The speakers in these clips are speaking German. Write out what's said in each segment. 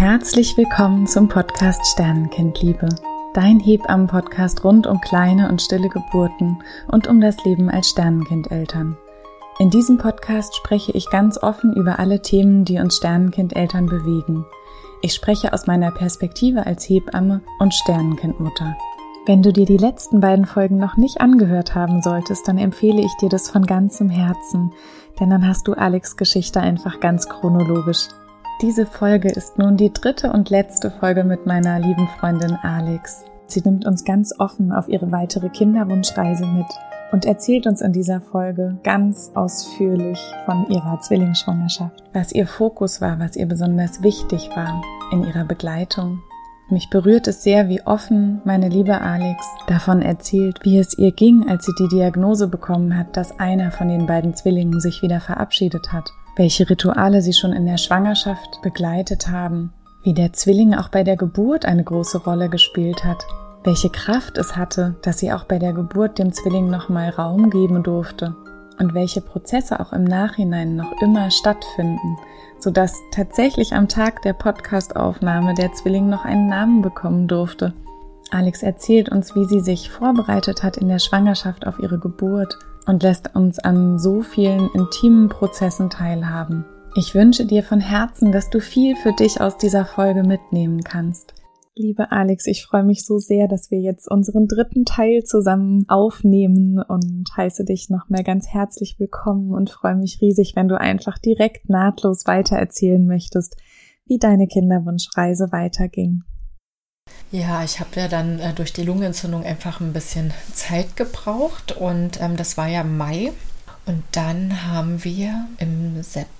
Herzlich willkommen zum Podcast Sternenkindliebe, dein Hebammen-Podcast rund um kleine und stille Geburten und um das Leben als Sternenkindeltern. In diesem Podcast spreche ich ganz offen über alle Themen, die uns Sternenkindeltern bewegen. Ich spreche aus meiner Perspektive als Hebamme und Sternenkindmutter. Wenn du dir die letzten beiden Folgen noch nicht angehört haben solltest, dann empfehle ich dir das von ganzem Herzen, denn dann hast du Alex Geschichte einfach ganz chronologisch diese Folge ist nun die dritte und letzte Folge mit meiner lieben Freundin Alex. Sie nimmt uns ganz offen auf ihre weitere Kinderwunschreise mit und erzählt uns in dieser Folge ganz ausführlich von ihrer Zwillingsschwangerschaft, was ihr Fokus war, was ihr besonders wichtig war in ihrer Begleitung. Mich berührt es sehr, wie offen meine liebe Alex davon erzählt, wie es ihr ging, als sie die Diagnose bekommen hat, dass einer von den beiden Zwillingen sich wieder verabschiedet hat welche Rituale sie schon in der Schwangerschaft begleitet haben, wie der Zwilling auch bei der Geburt eine große Rolle gespielt hat, welche Kraft es hatte, dass sie auch bei der Geburt dem Zwilling nochmal Raum geben durfte und welche Prozesse auch im Nachhinein noch immer stattfinden, sodass tatsächlich am Tag der Podcastaufnahme der Zwilling noch einen Namen bekommen durfte. Alex erzählt uns, wie sie sich vorbereitet hat in der Schwangerschaft auf ihre Geburt und lässt uns an so vielen intimen Prozessen teilhaben. Ich wünsche dir von Herzen, dass du viel für dich aus dieser Folge mitnehmen kannst. Liebe Alex, ich freue mich so sehr, dass wir jetzt unseren dritten Teil zusammen aufnehmen und heiße dich nochmal ganz herzlich willkommen und freue mich riesig, wenn du einfach direkt nahtlos weitererzählen möchtest, wie deine Kinderwunschreise weiterging. Ja, ich habe ja dann äh, durch die Lungenentzündung einfach ein bisschen Zeit gebraucht und ähm, das war ja Mai. Und dann haben wir im September,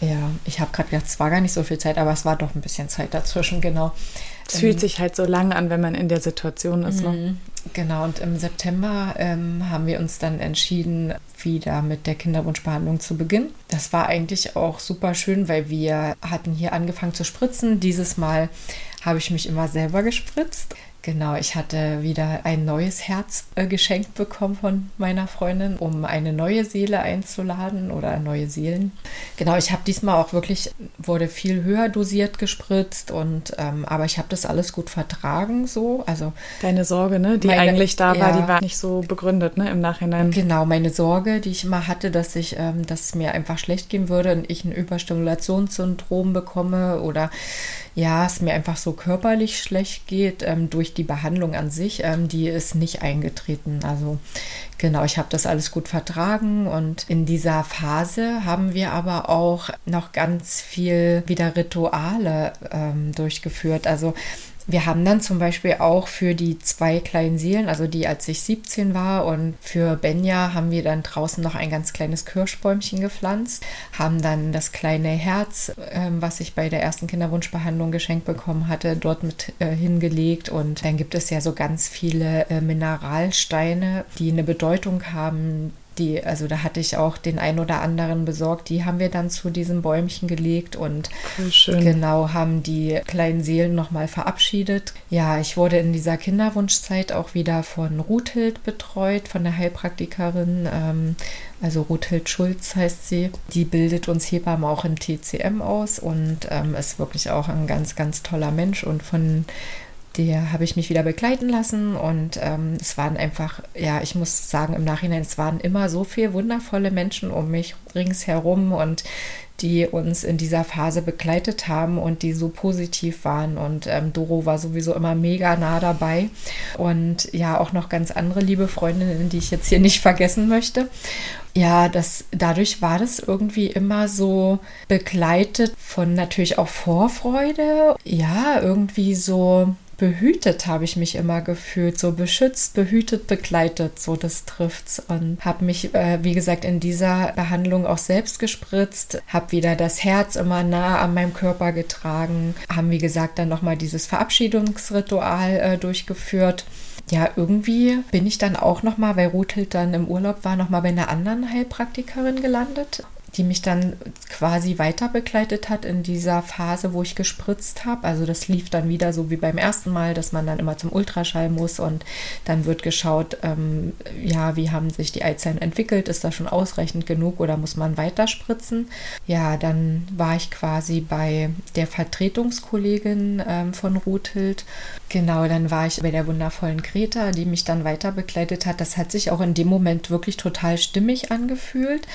ja, ich habe gerade gedacht, es war gar nicht so viel Zeit, aber es war doch ein bisschen Zeit dazwischen, genau. Es fühlt ähm, sich halt so lang an, wenn man in der Situation ist. Ne? Mhm. Genau, und im September ähm, haben wir uns dann entschieden, wieder mit der Kinderwunschbehandlung zu beginnen. Das war eigentlich auch super schön, weil wir hatten hier angefangen zu spritzen. Dieses Mal habe ich mich immer selber gespritzt. Genau, ich hatte wieder ein neues Herz äh, geschenkt bekommen von meiner Freundin, um eine neue Seele einzuladen oder neue Seelen. Genau, ich habe diesmal auch wirklich, wurde viel höher dosiert gespritzt und ähm, aber ich habe das alles gut vertragen so. Also Deine Sorge, ne, die meine, eigentlich da war, ja, die war nicht so begründet, ne, im Nachhinein. Genau, meine Sorge, die ich immer hatte, dass ich, ähm, dass es mir einfach schlecht gehen würde und ich ein Überstimulationssyndrom bekomme oder ja, es mir einfach so körperlich schlecht geht ähm, durch die Behandlung an sich, ähm, die ist nicht eingetreten. Also genau, ich habe das alles gut vertragen und in dieser Phase haben wir aber auch noch ganz viel wieder Rituale ähm, durchgeführt. Also wir haben dann zum Beispiel auch für die zwei kleinen Seelen, also die als ich 17 war und für Benja haben wir dann draußen noch ein ganz kleines Kirschbäumchen gepflanzt, haben dann das kleine Herz, äh, was ich bei der ersten Kinderwunschbehandlung geschenkt bekommen hatte, dort mit äh, hingelegt. Und dann gibt es ja so ganz viele äh, Mineralsteine, die eine Bedeutung haben, die, also da hatte ich auch den ein oder anderen besorgt, die haben wir dann zu diesem Bäumchen gelegt und cool, genau haben die kleinen Seelen nochmal verabschiedet. Ja, ich wurde in dieser Kinderwunschzeit auch wieder von Ruthild betreut, von der Heilpraktikerin, ähm, also Ruthild Schulz heißt sie. Die bildet uns Hebammen auch in TCM aus und ähm, ist wirklich auch ein ganz, ganz toller Mensch und von der habe ich mich wieder begleiten lassen und ähm, es waren einfach, ja, ich muss sagen, im Nachhinein, es waren immer so viele wundervolle Menschen um mich ringsherum und die uns in dieser Phase begleitet haben und die so positiv waren. Und ähm, Doro war sowieso immer mega nah dabei. Und ja, auch noch ganz andere liebe Freundinnen, die ich jetzt hier nicht vergessen möchte. Ja, das, dadurch war das irgendwie immer so begleitet von natürlich auch Vorfreude. Ja, irgendwie so behütet habe ich mich immer gefühlt, so beschützt, behütet, begleitet, so das trifft's. Und habe mich, äh, wie gesagt, in dieser Behandlung auch selbst gespritzt, habe wieder das Herz immer nah an meinem Körper getragen, haben wie gesagt dann nochmal dieses Verabschiedungsritual äh, durchgeführt. Ja, irgendwie bin ich dann auch nochmal, weil Ruthild dann im Urlaub war, nochmal bei einer anderen Heilpraktikerin gelandet die mich dann quasi weiter begleitet hat in dieser Phase, wo ich gespritzt habe. Also das lief dann wieder so wie beim ersten Mal, dass man dann immer zum Ultraschall muss und dann wird geschaut, ähm, ja, wie haben sich die Eizellen entwickelt, ist das schon ausreichend genug oder muss man weiter spritzen? Ja, dann war ich quasi bei der Vertretungskollegin ähm, von Rothild. Genau, dann war ich bei der wundervollen Greta, die mich dann weiter begleitet hat. Das hat sich auch in dem Moment wirklich total stimmig angefühlt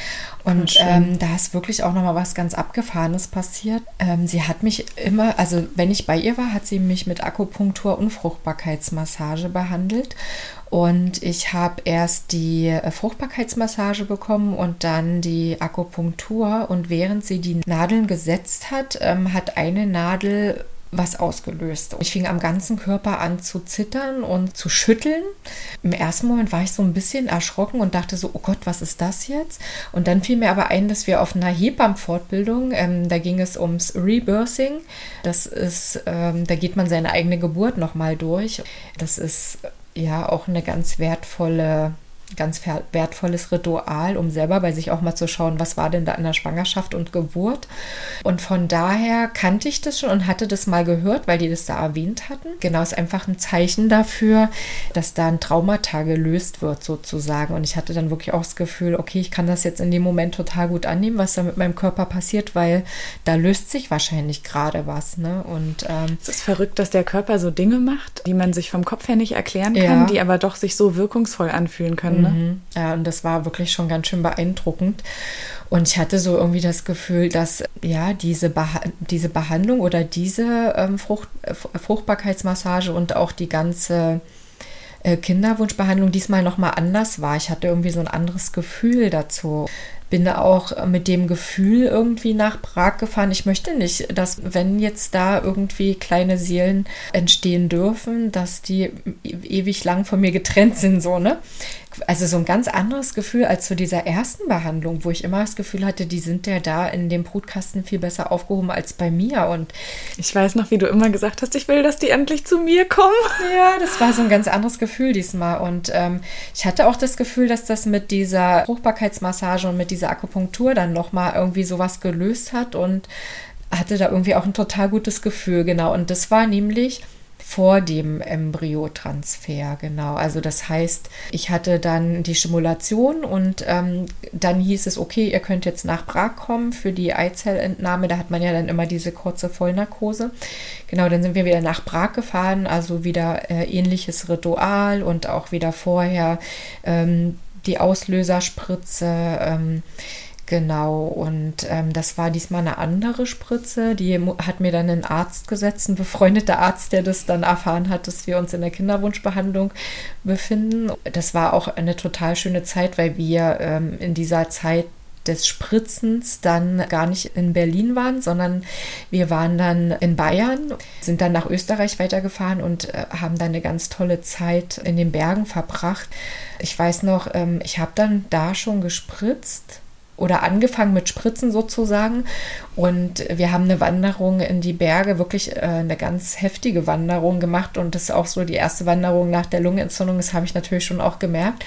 und ähm, da ist wirklich auch noch mal was ganz Abgefahrenes passiert. Ähm, sie hat mich immer, also wenn ich bei ihr war, hat sie mich mit Akupunktur und Fruchtbarkeitsmassage behandelt. Und ich habe erst die äh, Fruchtbarkeitsmassage bekommen und dann die Akupunktur. Und während sie die Nadeln gesetzt hat, ähm, hat eine Nadel was ausgelöst. Ich fing am ganzen Körper an zu zittern und zu schütteln. Im ersten Moment war ich so ein bisschen erschrocken und dachte so, oh Gott, was ist das jetzt? Und dann fiel mir aber ein, dass wir auf einer Hebammenfortbildung, ähm, da ging es ums Rebirthing. Das ist, ähm, da geht man seine eigene Geburt nochmal durch. Das ist ja auch eine ganz wertvolle ganz wertvolles Ritual, um selber bei sich auch mal zu schauen, was war denn da in der Schwangerschaft und Geburt. Und von daher kannte ich das schon und hatte das mal gehört, weil die das da erwähnt hatten. Genau, ist einfach ein Zeichen dafür, dass da ein Traumata gelöst wird sozusagen. Und ich hatte dann wirklich auch das Gefühl, okay, ich kann das jetzt in dem Moment total gut annehmen, was da mit meinem Körper passiert, weil da löst sich wahrscheinlich gerade was. Ne? Und ähm, es ist verrückt, dass der Körper so Dinge macht, die man sich vom Kopf her nicht erklären kann, ja. die aber doch sich so wirkungsvoll anfühlen können. Ne? Mhm. Ja, und das war wirklich schon ganz schön beeindruckend. Und ich hatte so irgendwie das Gefühl, dass ja diese, Beha diese Behandlung oder diese ähm, Frucht Fruchtbarkeitsmassage und auch die ganze äh, Kinderwunschbehandlung diesmal nochmal anders war. Ich hatte irgendwie so ein anderes Gefühl dazu bin da auch mit dem Gefühl irgendwie nach Prag gefahren. Ich möchte nicht, dass wenn jetzt da irgendwie kleine Seelen entstehen dürfen, dass die ewig lang von mir getrennt sind, so, ne? Also so ein ganz anderes Gefühl als zu dieser ersten Behandlung, wo ich immer das Gefühl hatte, die sind ja da in dem Brutkasten viel besser aufgehoben als bei mir. Und ich weiß noch, wie du immer gesagt hast, ich will, dass die endlich zu mir kommen. Ja, das war so ein ganz anderes Gefühl diesmal. Und ähm, ich hatte auch das Gefühl, dass das mit dieser Fruchtbarkeitsmassage und mit dieser Akupunktur dann nochmal irgendwie sowas gelöst hat und hatte da irgendwie auch ein total gutes Gefühl, genau. Und das war nämlich vor dem Embryotransfer, genau. Also das heißt, ich hatte dann die Stimulation und ähm, dann hieß es, okay, ihr könnt jetzt nach Prag kommen für die Eizellentnahme. Da hat man ja dann immer diese kurze Vollnarkose. Genau, dann sind wir wieder nach Prag gefahren, also wieder äh, ähnliches Ritual und auch wieder vorher ähm, die Auslöserspritze. Ähm, Genau, und ähm, das war diesmal eine andere Spritze. Die hat mir dann ein Arzt gesetzt, ein befreundeter Arzt, der das dann erfahren hat, dass wir uns in der Kinderwunschbehandlung befinden. Das war auch eine total schöne Zeit, weil wir ähm, in dieser Zeit des Spritzens dann gar nicht in Berlin waren, sondern wir waren dann in Bayern, sind dann nach Österreich weitergefahren und äh, haben dann eine ganz tolle Zeit in den Bergen verbracht. Ich weiß noch, ähm, ich habe dann da schon gespritzt oder angefangen mit Spritzen sozusagen. Und wir haben eine Wanderung in die Berge, wirklich äh, eine ganz heftige Wanderung gemacht. Und das ist auch so die erste Wanderung nach der Lungenentzündung. Das habe ich natürlich schon auch gemerkt.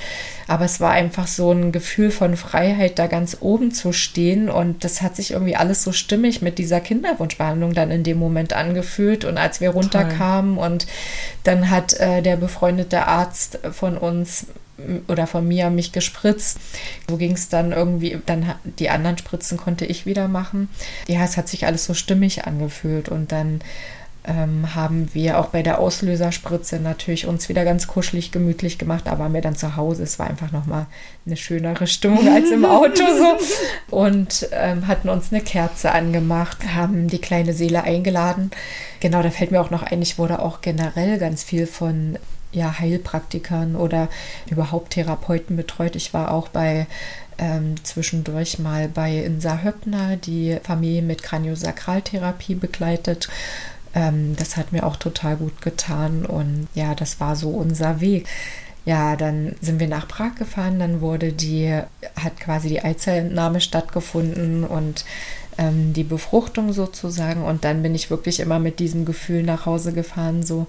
Aber es war einfach so ein Gefühl von Freiheit, da ganz oben zu stehen. Und das hat sich irgendwie alles so stimmig mit dieser Kinderwunschbehandlung dann in dem Moment angefühlt. Und als wir runterkamen Toll. und dann hat äh, der befreundete Arzt von uns oder von mir mich gespritzt. So ging es dann irgendwie, dann die anderen Spritzen konnte ich wieder machen. Ja, es hat sich alles so stimmig angefühlt und dann ähm, haben wir auch bei der Auslöserspritze natürlich uns wieder ganz kuschelig, gemütlich gemacht, aber waren wir dann zu Hause. Es war einfach nochmal eine schönere Stimmung als im Auto so. Und ähm, hatten uns eine Kerze angemacht, haben die kleine Seele eingeladen. Genau, da fällt mir auch noch ein, ich wurde auch generell ganz viel von ja, Heilpraktikern oder überhaupt Therapeuten betreut. Ich war auch bei ähm, zwischendurch mal bei Insa Höppner, die Familie mit Kraniosakraltherapie begleitet. Ähm, das hat mir auch total gut getan und ja, das war so unser Weg. Ja, dann sind wir nach Prag gefahren, dann wurde die, hat quasi die Eizellentnahme stattgefunden und ähm, die Befruchtung sozusagen. Und dann bin ich wirklich immer mit diesem Gefühl nach Hause gefahren, so,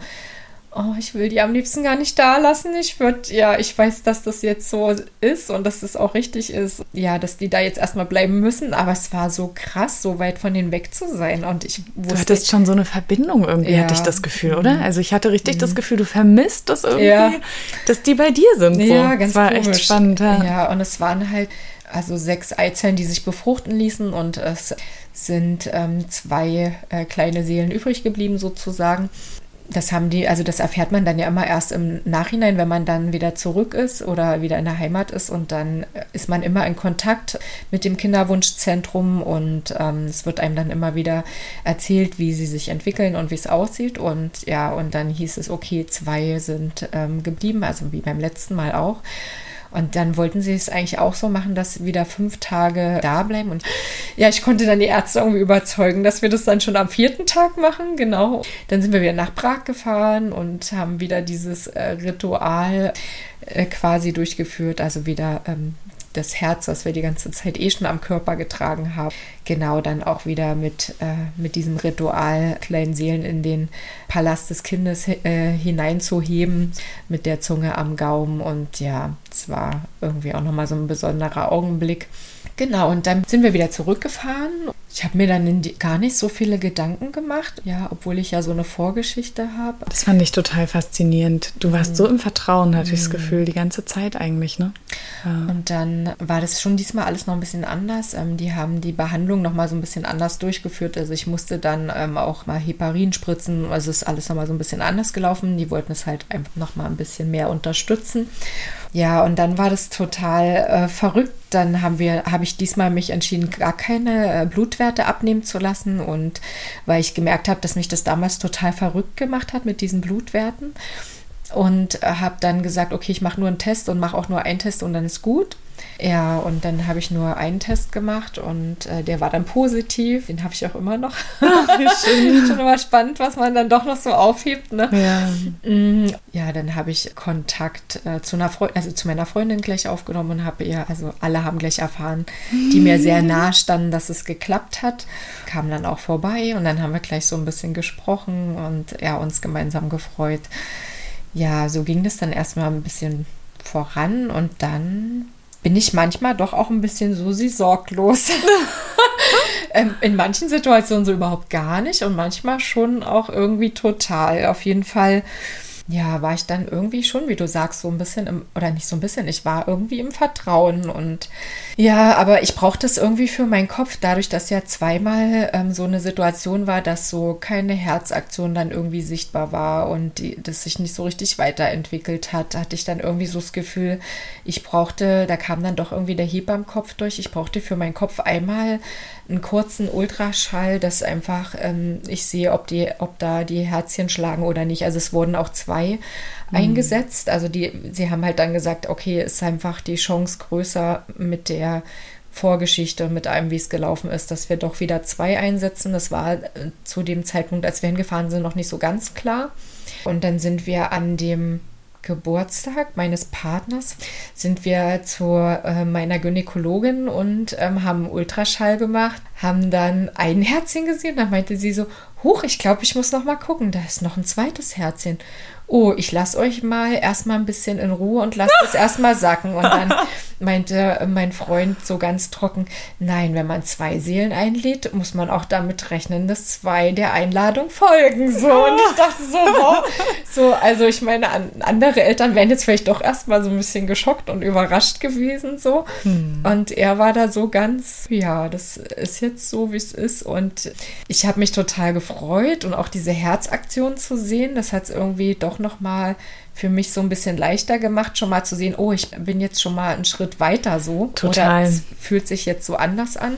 oh, ich will die am liebsten gar nicht da lassen. Ich würde, ja, ich weiß, dass das jetzt so ist und dass es das auch richtig ist, ja, dass die da jetzt erstmal bleiben müssen. Aber es war so krass, so weit von denen weg zu sein. Und ich wusste. Du hattest schon so eine Verbindung irgendwie, ja. hatte ich das Gefühl, oder? Mhm. Also ich hatte richtig mhm. das Gefühl, du vermisst das irgendwie, ja. dass die bei dir sind. So. Ja, ganz das war komisch. echt spannend. Ja. ja, und es waren halt also sechs Eizellen, die sich befruchten ließen und es sind ähm, zwei äh, kleine Seelen übrig geblieben sozusagen das haben die, also das erfährt man dann ja immer erst im Nachhinein, wenn man dann wieder zurück ist oder wieder in der Heimat ist und dann ist man immer in Kontakt mit dem Kinderwunschzentrum und ähm, es wird einem dann immer wieder erzählt, wie sie sich entwickeln und wie es aussieht und ja, und dann hieß es, okay, zwei sind ähm, geblieben, also wie beim letzten Mal auch. Und dann wollten sie es eigentlich auch so machen, dass wieder fünf Tage da bleiben. Und ja, ich konnte dann die Ärzte irgendwie überzeugen, dass wir das dann schon am vierten Tag machen. Genau. Dann sind wir wieder nach Prag gefahren und haben wieder dieses äh, Ritual äh, quasi durchgeführt. Also wieder ähm, das Herz, das wir die ganze Zeit eh schon am Körper getragen haben, genau dann auch wieder mit, äh, mit diesem Ritual kleinen Seelen in den Palast des Kindes äh, hineinzuheben, mit der Zunge am Gaumen. Und ja, es war irgendwie auch nochmal so ein besonderer Augenblick. Genau, und dann sind wir wieder zurückgefahren. Ich habe mir dann gar nicht so viele Gedanken gemacht, ja, obwohl ich ja so eine Vorgeschichte habe. Das fand ich total faszinierend. Du warst mhm. so im Vertrauen, hatte ich das mhm. Gefühl, die ganze Zeit eigentlich, ne? Ja. Und dann war das schon diesmal alles noch ein bisschen anders. Ähm, die haben die Behandlung noch mal so ein bisschen anders durchgeführt. Also ich musste dann ähm, auch mal Heparin spritzen. Also ist alles noch mal so ein bisschen anders gelaufen. Die wollten es halt einfach noch mal ein bisschen mehr unterstützen. Ja, und dann war das total äh, verrückt. Dann haben wir, habe ich diesmal mich entschieden, gar keine äh, Blutwerte abnehmen zu lassen. Und weil ich gemerkt habe, dass mich das damals total verrückt gemacht hat mit diesen Blutwerten. Und habe dann gesagt, okay, ich mache nur einen Test und mache auch nur einen Test und dann ist gut. Ja, und dann habe ich nur einen Test gemacht und äh, der war dann positiv. Den habe ich auch immer noch. Schön. Schon immer spannend, was man dann doch noch so aufhebt. Ne? Ja. Mm, ja, dann habe ich Kontakt äh, zu einer Freundin, also zu meiner Freundin gleich aufgenommen und habe ihr, also alle haben gleich erfahren, die mir sehr nahe standen, dass es geklappt hat. Kam dann auch vorbei und dann haben wir gleich so ein bisschen gesprochen und ja, uns gemeinsam gefreut. Ja, so ging das dann erstmal ein bisschen voran und dann bin ich manchmal doch auch ein bisschen so sie sorglos. Ähm, in manchen Situationen so überhaupt gar nicht und manchmal schon auch irgendwie total. Auf jeden Fall ja, war ich dann irgendwie schon, wie du sagst, so ein bisschen im, oder nicht so ein bisschen, ich war irgendwie im Vertrauen und ja, aber ich brauchte es irgendwie für meinen Kopf, dadurch, dass ja zweimal ähm, so eine Situation war, dass so keine Herzaktion dann irgendwie sichtbar war und die, das sich nicht so richtig weiterentwickelt hat, hatte ich dann irgendwie so das Gefühl, ich brauchte, da kam dann doch irgendwie der Hieb am Kopf durch, ich brauchte für meinen Kopf einmal einen kurzen Ultraschall, dass einfach ähm, ich sehe, ob die, ob da die Herzchen schlagen oder nicht. Also es wurden auch zwei mhm. eingesetzt. Also die, sie haben halt dann gesagt, okay, ist einfach die Chance größer mit der Vorgeschichte und mit allem, wie es gelaufen ist, dass wir doch wieder zwei einsetzen. Das war äh, zu dem Zeitpunkt, als wir hingefahren sind, noch nicht so ganz klar. Und dann sind wir an dem Geburtstag meines Partners sind wir zu äh, meiner Gynäkologin und ähm, haben Ultraschall gemacht, haben dann ein Herzchen gesehen. Da meinte sie so, huch, ich glaube, ich muss noch mal gucken, da ist noch ein zweites Herzchen oh, ich lasse euch mal erstmal ein bisschen in Ruhe und lasst es erstmal sacken. Und dann meinte mein Freund so ganz trocken, nein, wenn man zwei Seelen einlädt, muss man auch damit rechnen, dass zwei der Einladung folgen. So, und ich dachte so, wow. So, also ich meine, andere Eltern wären jetzt vielleicht doch erstmal so ein bisschen geschockt und überrascht gewesen. So. Hm. Und er war da so ganz, ja, das ist jetzt so, wie es ist. Und ich habe mich total gefreut und auch diese Herzaktion zu sehen, das hat es irgendwie doch nochmal für mich so ein bisschen leichter gemacht, schon mal zu sehen, oh, ich bin jetzt schon mal einen Schritt weiter so. Total. Oder es fühlt sich jetzt so anders an.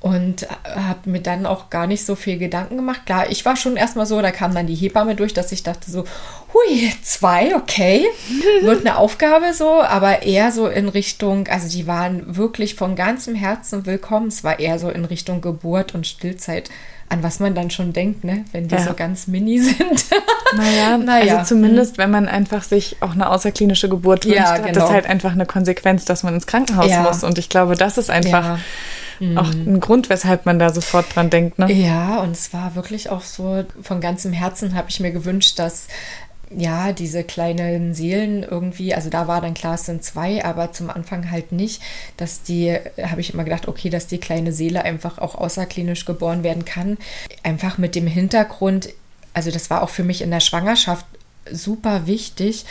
Und habe mir dann auch gar nicht so viel Gedanken gemacht. Klar, ich war schon erstmal so, da kam dann die Hebamme durch, dass ich dachte so, hui, zwei, okay, wird eine Aufgabe so, aber eher so in Richtung, also die waren wirklich von ganzem Herzen willkommen. Es war eher so in Richtung Geburt und Stillzeit an was man dann schon denkt, ne? wenn die ja. so ganz mini sind. naja, naja, also zumindest, wenn man einfach sich auch eine außerklinische Geburt wünscht, ja, genau. hat das genau. halt einfach eine Konsequenz, dass man ins Krankenhaus ja. muss. Und ich glaube, das ist einfach auch mhm. ein Grund, weshalb man da sofort dran denkt. Ne? Ja, und es war wirklich auch so, von ganzem Herzen habe ich mir gewünscht, dass ja, diese kleinen Seelen irgendwie, also da war dann klar, es sind zwei, aber zum Anfang halt nicht, dass die, habe ich immer gedacht, okay, dass die kleine Seele einfach auch außerklinisch geboren werden kann. Einfach mit dem Hintergrund, also das war auch für mich in der Schwangerschaft super wichtig,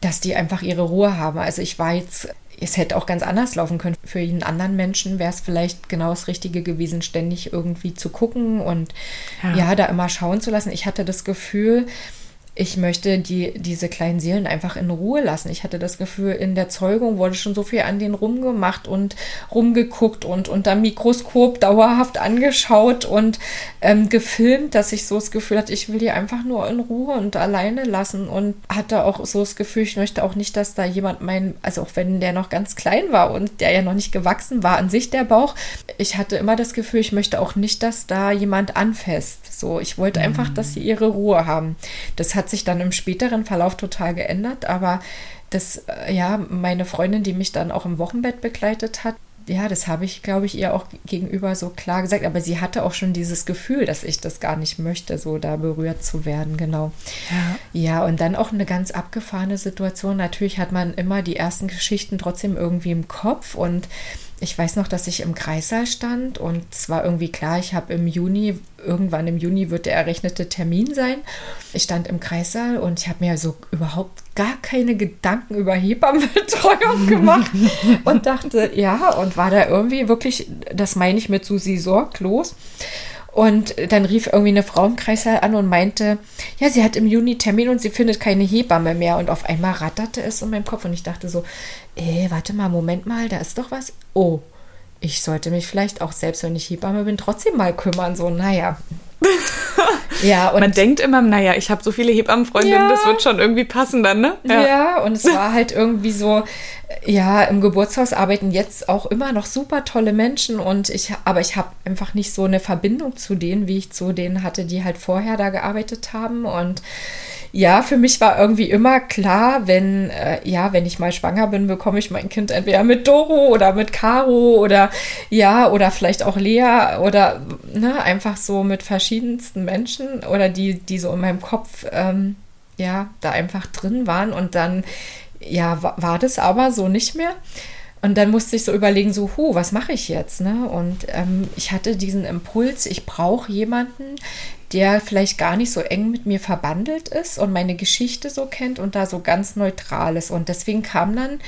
dass die einfach ihre Ruhe haben. Also ich war jetzt es hätte auch ganz anders laufen können. Für jeden anderen Menschen wäre es vielleicht genau das Richtige gewesen, ständig irgendwie zu gucken und ja. ja. da immer schauen zu lassen. Ich hatte das Gefühl, ich möchte die, diese kleinen Seelen einfach in Ruhe lassen. Ich hatte das Gefühl, in der Zeugung wurde schon so viel an denen rumgemacht und rumgeguckt und unter Mikroskop dauerhaft angeschaut und ähm, gefilmt, dass ich so das Gefühl hatte, ich will die einfach nur in Ruhe und alleine lassen und hatte auch so das Gefühl, ich möchte auch nicht, dass da jemand mein, also auch wenn der noch ganz klein war und der ja noch nicht gewachsen war an sich der Bauch, ich hatte immer das Gefühl, ich möchte auch nicht, dass da jemand anfasst. So, ich wollte einfach, dass sie ihre Ruhe haben. Das hat sich dann im späteren Verlauf total geändert, aber das, äh, ja, meine Freundin, die mich dann auch im Wochenbett begleitet hat, ja, das habe ich, glaube ich, ihr auch gegenüber so klar gesagt. Aber sie hatte auch schon dieses Gefühl, dass ich das gar nicht möchte, so da berührt zu werden, genau. Ja. ja, und dann auch eine ganz abgefahrene Situation. Natürlich hat man immer die ersten Geschichten trotzdem irgendwie im Kopf und ich weiß noch, dass ich im Kreissaal stand und es war irgendwie klar, ich habe im Juni, irgendwann im Juni wird der errechnete Termin sein. Ich stand im Kreissaal und ich habe mir so überhaupt gar keine Gedanken über Hebammenbetreuung gemacht und dachte, ja, und war da irgendwie wirklich, das meine ich mit Susi sorglos. Und dann rief irgendwie eine Frau im Kreißsaal an und meinte, ja, sie hat im Juni Termin und sie findet keine Hebamme mehr. Und auf einmal ratterte es in meinem Kopf und ich dachte so, ey, äh, warte mal, Moment mal, da ist doch was. Oh, ich sollte mich vielleicht auch selbst, wenn ich Hebamme bin, trotzdem mal kümmern. So, naja, ja, und man denkt immer, naja, ich habe so viele Hebammenfreundinnen, ja, das wird schon irgendwie passen dann, ne? Ja. ja, und es war halt irgendwie so, ja, im Geburtshaus arbeiten jetzt auch immer noch super tolle Menschen und ich, aber ich habe einfach nicht so eine Verbindung zu denen, wie ich zu denen hatte, die halt vorher da gearbeitet haben und ja, für mich war irgendwie immer klar, wenn, äh, ja, wenn ich mal schwanger bin, bekomme ich mein Kind entweder mit Doro oder mit Caro oder ja, oder vielleicht auch Lea oder ne, einfach so mit verschiedensten Menschen oder die, die so in meinem Kopf ähm, ja, da einfach drin waren und dann ja, war, war das aber so nicht mehr. Und dann musste ich so überlegen, so, hu, was mache ich jetzt? Ne? Und ähm, ich hatte diesen Impuls, ich brauche jemanden, der vielleicht gar nicht so eng mit mir verbandelt ist und meine Geschichte so kennt und da so ganz neutral ist. Und deswegen kam dann,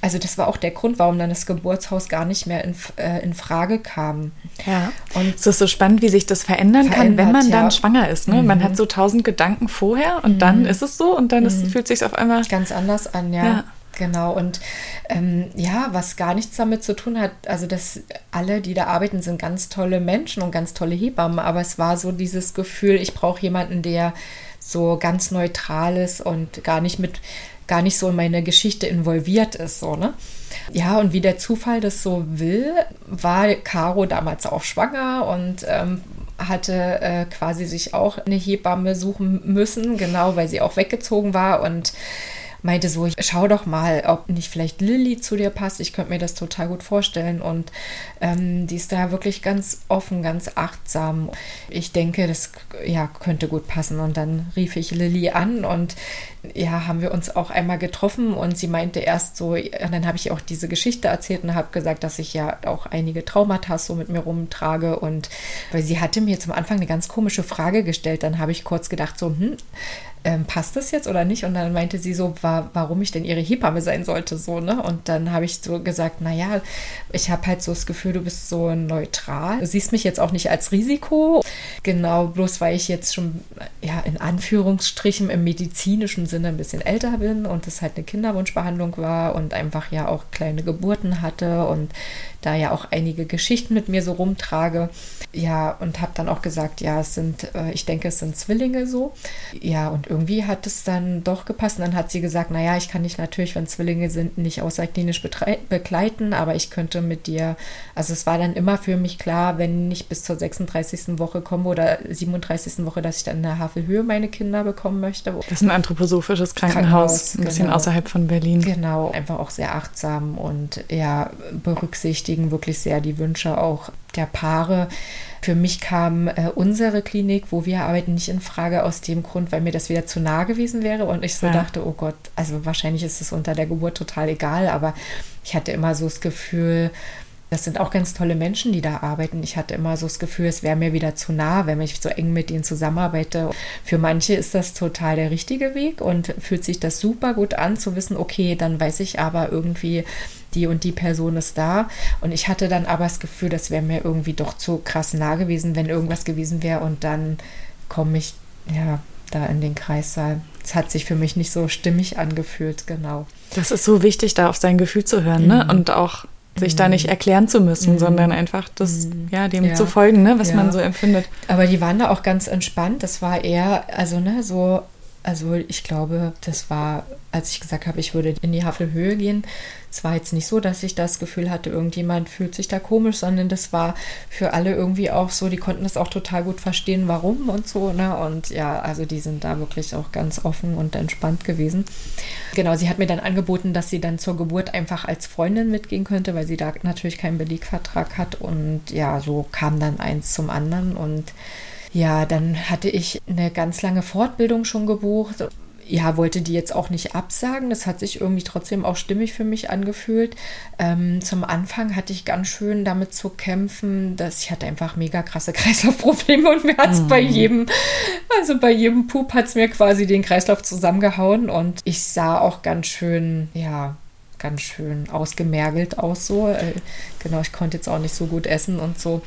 also das war auch der Grund, warum dann das Geburtshaus gar nicht mehr in, äh, in Frage kam. Ja. Und es ist so spannend, wie sich das verändern kann, wenn man dann schwanger ist. Ne? Mhm. Man hat so tausend Gedanken vorher und mhm. dann ist es so und dann ist, mhm. fühlt sich auf einmal ganz anders an, ja. ja. Genau, und ähm, ja, was gar nichts damit zu tun hat, also dass alle, die da arbeiten, sind ganz tolle Menschen und ganz tolle Hebammen, aber es war so dieses Gefühl, ich brauche jemanden, der so ganz neutral ist und gar nicht mit, gar nicht so in meine Geschichte involviert ist, so, ne? Ja, und wie der Zufall das so will, war Caro damals auch schwanger und ähm, hatte äh, quasi sich auch eine Hebamme suchen müssen, genau, weil sie auch weggezogen war und meinte so, schau doch mal, ob nicht vielleicht Lilly zu dir passt. Ich könnte mir das total gut vorstellen. Und ähm, die ist da wirklich ganz offen, ganz achtsam. Ich denke, das ja, könnte gut passen. Und dann rief ich Lilly an und ja, haben wir uns auch einmal getroffen und sie meinte erst so, dann habe ich auch diese Geschichte erzählt und habe gesagt, dass ich ja auch einige Traumata so mit mir rumtrage und weil sie hatte mir zum Anfang eine ganz komische Frage gestellt, dann habe ich kurz gedacht so, hm, ähm, passt das jetzt oder nicht? Und dann meinte sie so, war, warum ich denn ihre Hebamme sein sollte, so, ne? Und dann habe ich so gesagt, naja, ich habe halt so das Gefühl, du bist so neutral. Du siehst mich jetzt auch nicht als Risiko. Genau, bloß weil ich jetzt schon, ja, in Anführungsstrichen im medizinischen Sinne ein bisschen älter bin und es halt eine Kinderwunschbehandlung war und einfach ja auch kleine Geburten hatte und da ja auch einige Geschichten mit mir so rumtrage. Ja, und habe dann auch gesagt, ja, es sind, äh, ich denke, es sind Zwillinge so. Ja, und irgendwie hat es dann doch gepasst. Und dann hat sie gesagt, naja, ich kann dich natürlich, wenn Zwillinge sind, nicht außerklinisch begleiten, aber ich könnte mit dir, also es war dann immer für mich klar, wenn ich bis zur 36. Woche komme oder 37. Woche, dass ich dann in der Havelhöhe meine Kinder bekommen möchte. Das ist ein anthroposophisches Krankenhaus, Krankenhaus ein bisschen genau. außerhalb von Berlin. Genau, einfach auch sehr achtsam und ja, berücksichtigen wirklich sehr die Wünsche auch der Paare. Für mich kam äh, unsere Klinik, wo wir arbeiten, nicht in Frage aus dem Grund, weil mir das wieder zu nah gewesen wäre und ich so ja. dachte, oh Gott, also wahrscheinlich ist es unter der Geburt total egal, aber ich hatte immer so das Gefühl, das sind auch ganz tolle Menschen, die da arbeiten. Ich hatte immer so das Gefühl, es wäre mir wieder zu nah, wenn ich so eng mit ihnen zusammenarbeite. Für manche ist das total der richtige Weg und fühlt sich das super gut an zu wissen, okay, dann weiß ich aber irgendwie, die und die Person ist da. Und ich hatte dann aber das Gefühl, das wäre mir irgendwie doch zu krass nah gewesen, wenn irgendwas gewesen wäre und dann komme ich, ja, da in den Kreissaal. Es hat sich für mich nicht so stimmig angefühlt, genau. Das ist so wichtig, da auf sein Gefühl zu hören, ne? mhm. ne? Und auch sich da nicht mhm. erklären zu müssen, mhm. sondern einfach das, mhm. ja, dem ja. zu folgen, ne, was ja. man so empfindet. Aber die waren da auch ganz entspannt. Das war eher, also, ne, so also ich glaube, das war, als ich gesagt habe, ich würde in die Havelhöhe gehen, es war jetzt nicht so, dass ich das Gefühl hatte, irgendjemand fühlt sich da komisch, sondern das war für alle irgendwie auch so, die konnten das auch total gut verstehen, warum und so, ne? Und ja, also die sind da wirklich auch ganz offen und entspannt gewesen. Genau, sie hat mir dann angeboten, dass sie dann zur Geburt einfach als Freundin mitgehen könnte, weil sie da natürlich keinen Belegvertrag hat und ja, so kam dann eins zum anderen und ja, dann hatte ich eine ganz lange Fortbildung schon gebucht. Ja, wollte die jetzt auch nicht absagen. Das hat sich irgendwie trotzdem auch stimmig für mich angefühlt. Ähm, zum Anfang hatte ich ganz schön damit zu kämpfen, dass ich hatte einfach mega krasse Kreislaufprobleme und mir hat es mhm. bei jedem, also bei jedem Pup hat es mir quasi den Kreislauf zusammengehauen und ich sah auch ganz schön, ja, ganz schön ausgemergelt aus so. Äh, genau, ich konnte jetzt auch nicht so gut essen und so.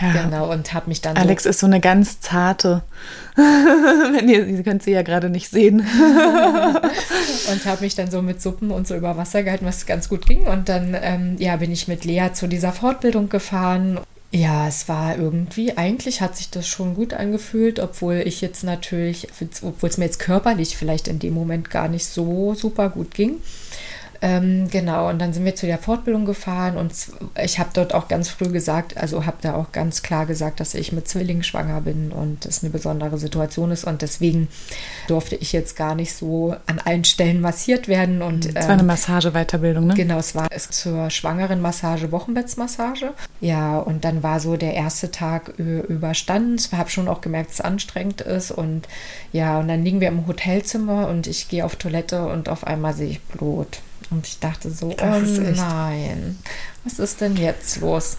Ja. Genau, und habe mich dann. Alex so ist so eine ganz zarte. Wenn ihr, ihr könnt sie ja gerade nicht sehen. und habe mich dann so mit Suppen und so über Wasser gehalten, was ganz gut ging. Und dann ähm, ja, bin ich mit Lea zu dieser Fortbildung gefahren. Ja, es war irgendwie, eigentlich hat sich das schon gut angefühlt, obwohl ich jetzt natürlich, obwohl es mir jetzt körperlich vielleicht in dem Moment gar nicht so super gut ging. Ähm, genau, und dann sind wir zu der Fortbildung gefahren und ich habe dort auch ganz früh gesagt, also habe da auch ganz klar gesagt, dass ich mit Zwillingen schwanger bin und das eine besondere Situation ist und deswegen durfte ich jetzt gar nicht so an allen Stellen massiert werden. Und, es war eine ähm, Massage-Weiterbildung, ne? Genau, es war es zur schwangeren Massage, Wochenbettsmassage. Ja, und dann war so der erste Tag überstanden. Ich habe schon auch gemerkt, dass es anstrengend ist und ja, und dann liegen wir im Hotelzimmer und ich gehe auf Toilette und auf einmal sehe ich Blut. Und ich dachte so, das oh nein, was ist denn jetzt los?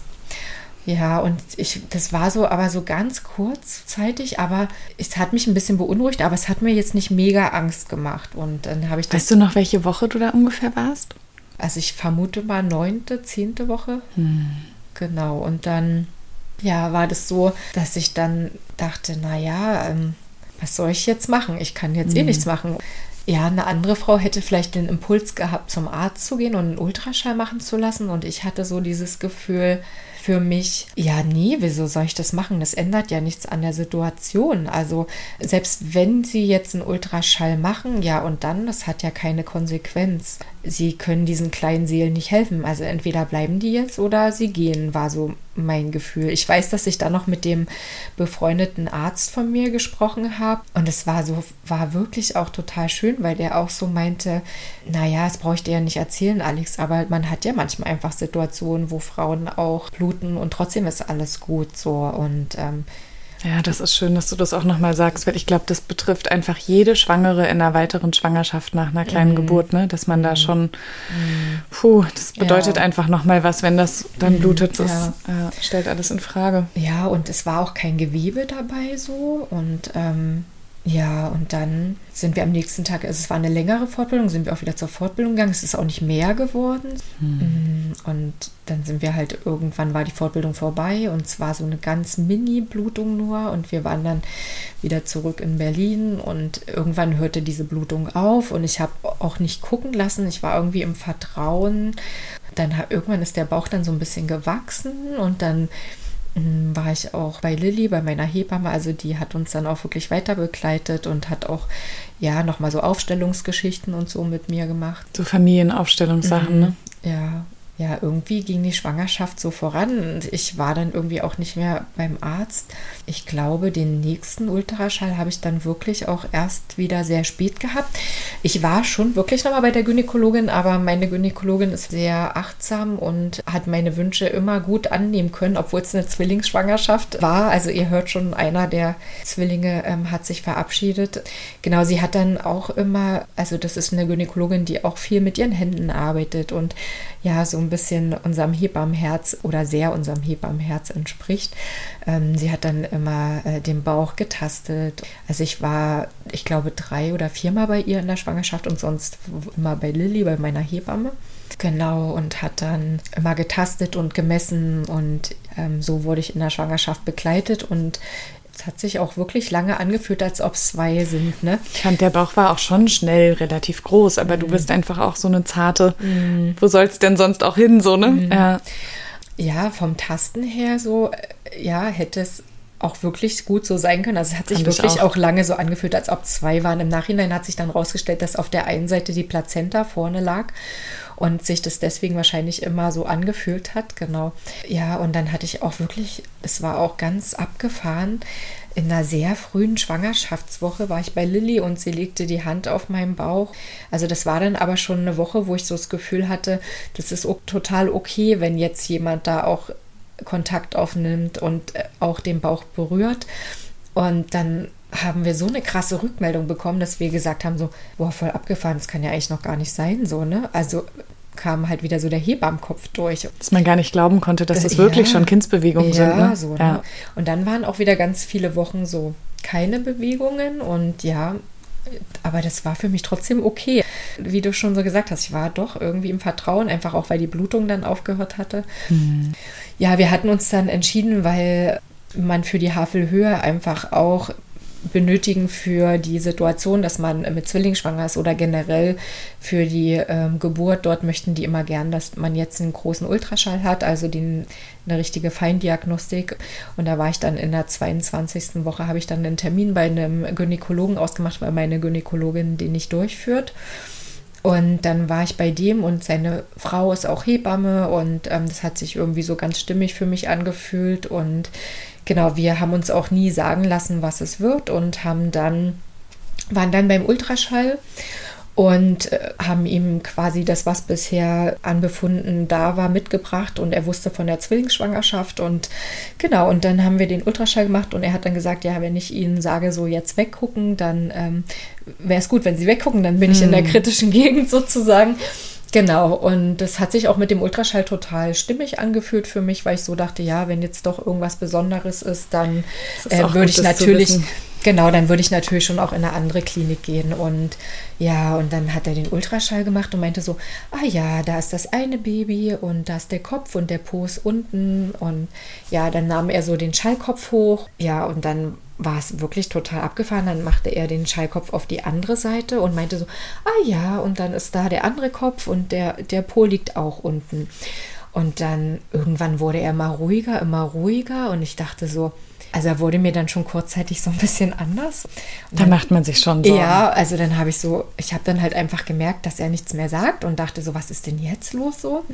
Ja, und ich, das war so, aber so ganz kurzzeitig, aber es hat mich ein bisschen beunruhigt, aber es hat mir jetzt nicht mega Angst gemacht. Und dann habe ich Weißt du noch, welche Woche du da ungefähr warst? Also ich vermute mal neunte, zehnte Woche. Hm. Genau. Und dann, ja, war das so, dass ich dann dachte, naja, ähm, was soll ich jetzt machen? Ich kann jetzt eh hm. eh nichts machen. Ja, eine andere Frau hätte vielleicht den Impuls gehabt, zum Arzt zu gehen und einen Ultraschall machen zu lassen. Und ich hatte so dieses Gefühl, für mich, ja, nee, wieso soll ich das machen? Das ändert ja nichts an der Situation. Also selbst wenn Sie jetzt einen Ultraschall machen, ja, und dann, das hat ja keine Konsequenz. Sie können diesen kleinen Seelen nicht helfen. Also entweder bleiben die jetzt oder sie gehen, war so mein Gefühl. Ich weiß, dass ich da noch mit dem befreundeten Arzt von mir gesprochen habe. Und es war so, war wirklich auch total schön, weil der auch so meinte, naja, das brauche ich dir ja nicht erzählen, Alex, aber man hat ja manchmal einfach Situationen, wo Frauen auch bluten und trotzdem ist alles gut so. Und ähm, ja, das ist schön, dass du das auch nochmal sagst, weil ich glaube, das betrifft einfach jede Schwangere in einer weiteren Schwangerschaft nach einer kleinen mm. Geburt, ne? dass man da mhm. schon, mm. puh, das bedeutet ja. einfach nochmal was, wenn das dann mm. blutet, das ja. Ja, stellt alles in Frage. Ja, und es war auch kein Gewebe dabei so und ähm, ja, und dann sind wir am nächsten Tag, also es war eine längere Fortbildung, sind wir auch wieder zur Fortbildung gegangen. Es ist auch nicht mehr geworden. Hm. Und dann sind wir halt, irgendwann war die Fortbildung vorbei und zwar so eine ganz Mini-Blutung nur. Und wir waren dann wieder zurück in Berlin und irgendwann hörte diese Blutung auf und ich habe auch nicht gucken lassen. Ich war irgendwie im Vertrauen. Dann irgendwann ist der Bauch dann so ein bisschen gewachsen und dann war ich auch bei Lilly, bei meiner Hebamme. Also die hat uns dann auch wirklich weiter begleitet und hat auch ja nochmal so Aufstellungsgeschichten und so mit mir gemacht. So Familienaufstellungssachen, mhm. ne? Ja. Ja, irgendwie ging die Schwangerschaft so voran und ich war dann irgendwie auch nicht mehr beim Arzt. Ich glaube, den nächsten Ultraschall habe ich dann wirklich auch erst wieder sehr spät gehabt. Ich war schon wirklich nochmal bei der Gynäkologin, aber meine Gynäkologin ist sehr achtsam und hat meine Wünsche immer gut annehmen können, obwohl es eine Zwillingsschwangerschaft war. Also ihr hört schon, einer der Zwillinge ähm, hat sich verabschiedet. Genau, sie hat dann auch immer, also das ist eine Gynäkologin, die auch viel mit ihren Händen arbeitet und ja, so ein bisschen unserem Hebammenherz oder sehr unserem Hebammenherz entspricht. Ähm, sie hat dann immer äh, den Bauch getastet. Also ich war, ich glaube, drei oder viermal bei ihr in der Schwangerschaft und sonst immer bei Lilly, bei meiner Hebamme. Genau, und hat dann immer getastet und gemessen und ähm, so wurde ich in der Schwangerschaft begleitet und es hat sich auch wirklich lange angefühlt, als ob es zwei sind. Ne? Ich fand, der Bauch war auch schon schnell relativ groß, aber mm. du mhm. bist einfach auch so eine zarte. Mm. Wo soll es denn sonst auch hin, so, ne? Mm. Ja. ja, vom Tasten her so, ja, hätte es auch wirklich gut so sein können. Also es hat sich Fand wirklich auch. auch. lange so angefühlt, als ob zwei waren. Im Nachhinein hat sich dann rausgestellt, dass auf der einen Seite die Plazenta vorne lag und sich das deswegen wahrscheinlich immer so angefühlt hat, genau. Ja, und dann hatte ich auch wirklich, es war auch ganz abgefahren, in einer sehr frühen Schwangerschaftswoche war ich bei Lilly und sie legte die Hand auf meinen Bauch. Also das war dann aber schon eine Woche, wo ich so das Gefühl hatte, das ist total okay, wenn jetzt jemand da auch Kontakt aufnimmt und äh, auch den Bauch berührt. Und dann haben wir so eine krasse Rückmeldung bekommen, dass wir gesagt haben, so, boah, voll abgefahren, das kann ja eigentlich noch gar nicht sein, so, ne? Also kam halt wieder so der Hebammenkopf durch. Dass man gar nicht glauben konnte, dass das, das wirklich ja, schon Kindsbewegungen ja, sind. Ne? So, ne? ja, Und dann waren auch wieder ganz viele Wochen so keine Bewegungen und ja, aber das war für mich trotzdem okay. Wie du schon so gesagt hast, ich war doch irgendwie im Vertrauen, einfach auch weil die Blutung dann aufgehört hatte. Hm. Ja, wir hatten uns dann entschieden, weil man für die Havelhöhe einfach auch benötigen für die Situation, dass man mit Zwillingsschwanger ist oder generell für die ähm, Geburt. Dort möchten die immer gern, dass man jetzt einen großen Ultraschall hat, also den, eine richtige Feindiagnostik. Und da war ich dann in der 22. Woche, habe ich dann einen Termin bei einem Gynäkologen ausgemacht, weil meine Gynäkologin den nicht durchführt. Und dann war ich bei dem und seine Frau ist auch Hebamme und ähm, das hat sich irgendwie so ganz stimmig für mich angefühlt. Und genau, wir haben uns auch nie sagen lassen, was es wird und haben dann, waren dann beim Ultraschall und äh, haben ihm quasi das, was bisher an Befunden da war, mitgebracht und er wusste von der Zwillingsschwangerschaft und genau, und dann haben wir den Ultraschall gemacht und er hat dann gesagt, ja, wenn ich Ihnen sage, so jetzt weggucken, dann ähm, wäre es gut, wenn Sie weggucken, dann bin ich in der hm. kritischen Gegend sozusagen. Genau, und das hat sich auch mit dem Ultraschall total stimmig angefühlt für mich, weil ich so dachte, ja, wenn jetzt doch irgendwas Besonderes ist, dann äh, würde ich natürlich Genau, dann würde ich natürlich schon auch in eine andere Klinik gehen. Und ja, und dann hat er den Ultraschall gemacht und meinte so, ah ja, da ist das eine Baby und da ist der Kopf und der Po ist unten. Und ja, dann nahm er so den Schallkopf hoch. Ja, und dann war es wirklich total abgefahren. Dann machte er den Schallkopf auf die andere Seite und meinte so, ah ja, und dann ist da der andere Kopf und der, der Po liegt auch unten. Und dann irgendwann wurde er immer ruhiger, immer ruhiger und ich dachte so, also er wurde mir dann schon kurzzeitig so ein bisschen anders. Und da macht man sich schon so. Ja, also dann habe ich so, ich habe dann halt einfach gemerkt, dass er nichts mehr sagt und dachte so, was ist denn jetzt los so?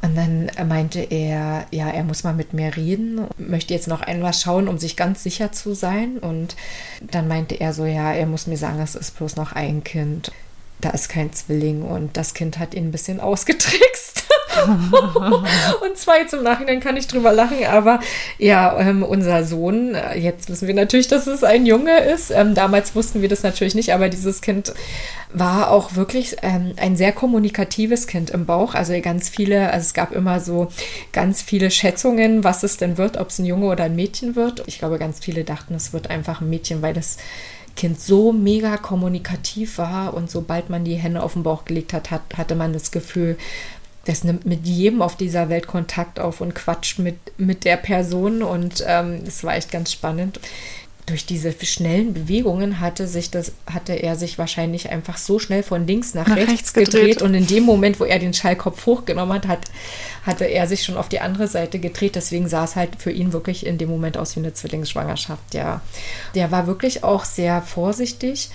Und dann meinte er, ja, er muss mal mit mir reden, möchte jetzt noch ein was schauen, um sich ganz sicher zu sein. Und dann meinte er so, ja, er muss mir sagen, es ist bloß noch ein Kind. Da ist kein Zwilling und das Kind hat ihn ein bisschen ausgetrickst. und zwei zum Nachhinein kann ich drüber lachen, aber ja, ähm, unser Sohn, äh, jetzt wissen wir natürlich, dass es ein Junge ist. Ähm, damals wussten wir das natürlich nicht, aber dieses Kind war auch wirklich ähm, ein sehr kommunikatives Kind im Bauch. Also ganz viele, also es gab immer so ganz viele Schätzungen, was es denn wird, ob es ein Junge oder ein Mädchen wird. Ich glaube, ganz viele dachten, es wird einfach ein Mädchen, weil das Kind so mega kommunikativ war und sobald man die Hände auf den Bauch gelegt hat, hat hatte man das Gefühl, das nimmt mit jedem auf dieser Welt Kontakt auf und quatscht mit, mit der Person und ähm, das war echt ganz spannend. Durch diese schnellen Bewegungen hatte sich das, hatte er sich wahrscheinlich einfach so schnell von links nach, nach rechts, rechts gedreht. gedreht. und in dem Moment, wo er den Schallkopf hochgenommen hat, hat, hatte er sich schon auf die andere Seite gedreht. Deswegen sah es halt für ihn wirklich in dem Moment aus wie eine Zwillingsschwangerschaft. Ja, der war wirklich auch sehr vorsichtig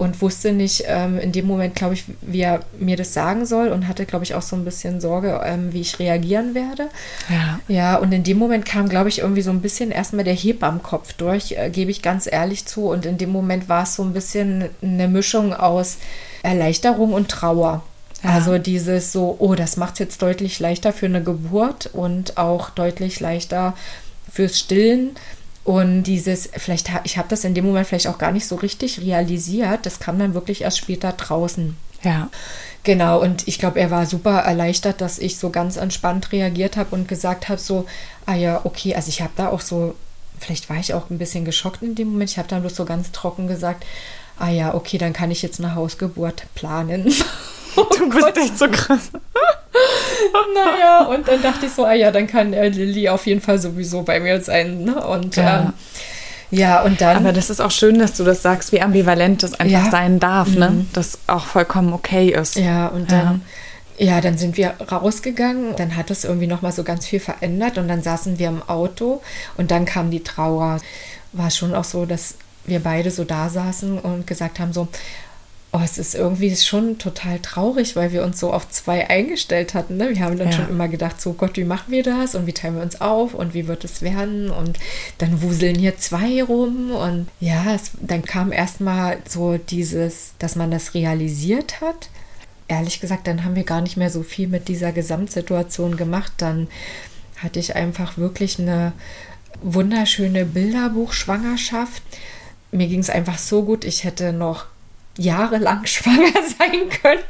und wusste nicht ähm, in dem Moment, glaube ich, wie er mir das sagen soll und hatte, glaube ich, auch so ein bisschen Sorge, ähm, wie ich reagieren werde. Ja. Ja, und in dem Moment kam, glaube ich, irgendwie so ein bisschen erstmal der Hebammenkopf durch, äh, gebe ich ganz ehrlich zu. Und in dem Moment war es so ein bisschen eine Mischung aus Erleichterung und Trauer. Ja. Also dieses so, oh, das macht es jetzt deutlich leichter für eine Geburt und auch deutlich leichter fürs Stillen. Und dieses, vielleicht, ich habe das in dem Moment vielleicht auch gar nicht so richtig realisiert. Das kam dann wirklich erst später draußen. Ja. Genau, und ich glaube, er war super erleichtert, dass ich so ganz entspannt reagiert habe und gesagt habe, so, ah ja, okay, also ich habe da auch so, vielleicht war ich auch ein bisschen geschockt in dem Moment, ich habe dann bloß so ganz trocken gesagt, ah ja, okay, dann kann ich jetzt eine Hausgeburt planen. Du bist echt so krass. naja, und dann dachte ich so, ah ja, dann kann äh, Lilly auf jeden Fall sowieso bei mir sein. Ne? Und Ja. ja. Ähm, ja, und dann. Aber das ist auch schön, dass du das sagst, wie ambivalent das einfach Ja. sein darf, ne? Das auch vollkommen okay ist. Ja, und dann, ja. dann sind wir rausgegangen. Dann hat es irgendwie nochmal so ganz viel verändert und dann saßen wir im Auto und dann kam die Trauer. War schon auch so, dass wir beide so da saßen und gesagt haben so, oh, es ist irgendwie schon total traurig, weil wir uns so auf zwei eingestellt hatten. Ne? Wir haben dann Ja. schon immer gedacht, so Gott, wie machen wir das und wie teilen wir uns auf und wie wird es werden und dann wuseln hier zwei rum und ja, es, dann kam erstmal so dieses, dass man das realisiert hat. Ehrlich gesagt, dann haben wir gar nicht mehr so viel mit dieser Gesamtsituation gemacht. Dann hatte ich einfach wirklich eine wunderschöne Bilderbuchschwangerschaft. Mir ging es einfach so gut, ich hätte noch jahrelang schwanger sein können.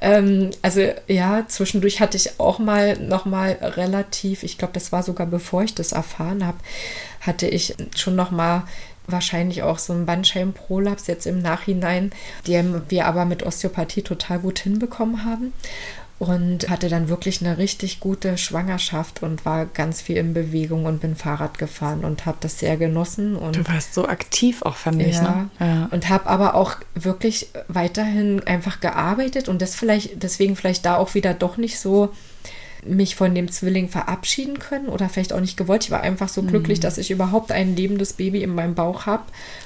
Ähm, also ja, zwischendurch hatte ich auch mal noch mal relativ, ich glaube, das war sogar bevor ich das erfahren habe, hatte ich schon noch mal wahrscheinlich auch so einen Bandscheibenprolaps jetzt im Nachhinein, den wir aber mit Osteopathie total gut hinbekommen haben und hatte dann wirklich eine richtig gute Schwangerschaft und war ganz viel in Bewegung und bin Fahrrad gefahren und habe das sehr genossen und Du warst so aktiv auch, fand ich, ja. ne? Ja. Und habe aber auch wirklich weiterhin einfach gearbeitet und das vielleicht, deswegen vielleicht da auch wieder doch nicht so mich von dem Zwilling verabschieden können oder vielleicht auch nicht gewollt. Ich war einfach so glücklich, dass ich überhaupt ein lebendes Baby in meinem Bauch habe,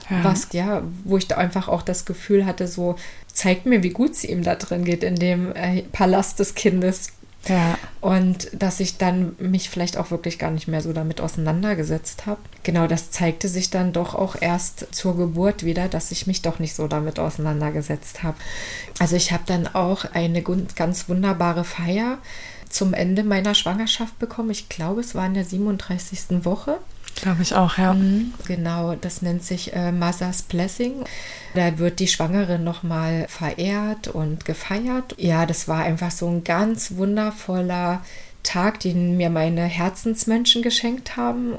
Ja. was ja, wo ich da einfach auch das Gefühl hatte, so zeigt mir, wie gut es ihm da drin geht in dem äh, Palast des Kindes. Ja. Und dass ich dann mich vielleicht auch wirklich gar nicht mehr so damit auseinandergesetzt habe. Genau, das zeigte sich dann doch auch erst zur Geburt wieder, dass ich mich doch nicht so damit auseinandergesetzt habe. Also ich habe dann auch eine ganz wunderbare Feier zum Ende meiner Schwangerschaft bekommen. Ich glaube, es war in der 37. Woche. Glaube ich auch, ja. Genau, das nennt sich äh, Mother's Blessing. Da wird die Schwangere nochmal verehrt und gefeiert. Ja, das war einfach so ein ganz wundervoller Tag, den mir meine Herzensmenschen geschenkt haben.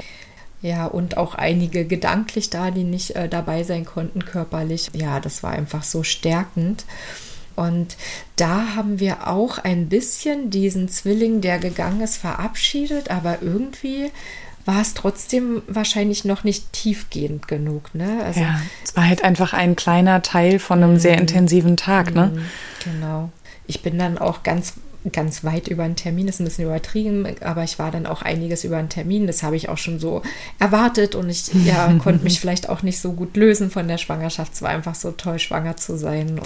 Ja, und auch einige gedanklich da, die nicht äh, dabei sein konnten, körperlich. Ja, das war einfach so stärkend. Und da haben wir auch ein bisschen diesen Zwilling, der gegangen ist, verabschiedet, aber irgendwie war es trotzdem wahrscheinlich noch nicht tiefgehend genug. Ne? Also, Ja, es war halt einfach ein kleiner Teil von einem sehr intensiven Tag, ne? Genau. Ich bin dann auch ganz, ganz weit über einen Termin, ist ein bisschen übertrieben, aber ich war dann auch einiges über einen Termin. Das habe ich auch schon so erwartet und ich ja, konnte mich vielleicht auch nicht so gut lösen von der Schwangerschaft. Es war einfach so toll, schwanger zu sein.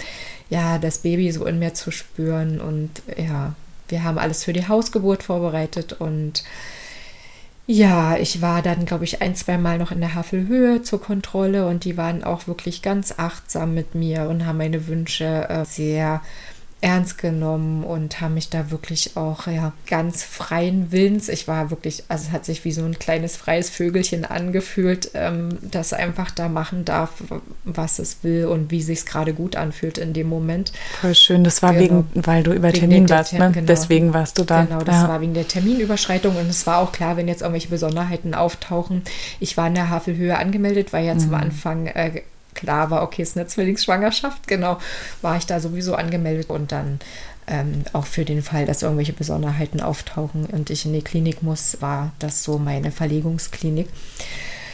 Ja, das Baby so in mir zu spüren und ja, wir haben alles für die Hausgeburt vorbereitet und ja, ich war dann, glaube ich, ein, zwei Mal noch in der Havelhöhe zur Kontrolle und die waren auch wirklich ganz achtsam mit mir und haben meine Wünsche äh, sehr ernst genommen und haben mich da wirklich auch ja ganz freien Willens. Ich war wirklich, also es hat sich wie so ein kleines freies Vögelchen angefühlt, ähm, das einfach da machen darf, was es will und wie sich gerade gut anfühlt in dem Moment. Voll schön. Das war Genau. wegen, weil du über Wegen Termin warst, Ter- ne? genau. Deswegen warst du da. Genau, das ja. war wegen der Terminüberschreitung und es war auch klar, wenn jetzt irgendwelche Besonderheiten auftauchen. Ich war in der Havelhöhe angemeldet, weil ja Mhm. zum Anfang äh, klar war, okay, es ist eine Zwillingsschwangerschaft, genau, war ich da sowieso angemeldet und dann ähm, auch für den Fall, dass irgendwelche Besonderheiten auftauchen und ich in die Klinik muss, war das so meine Verlegungsklinik.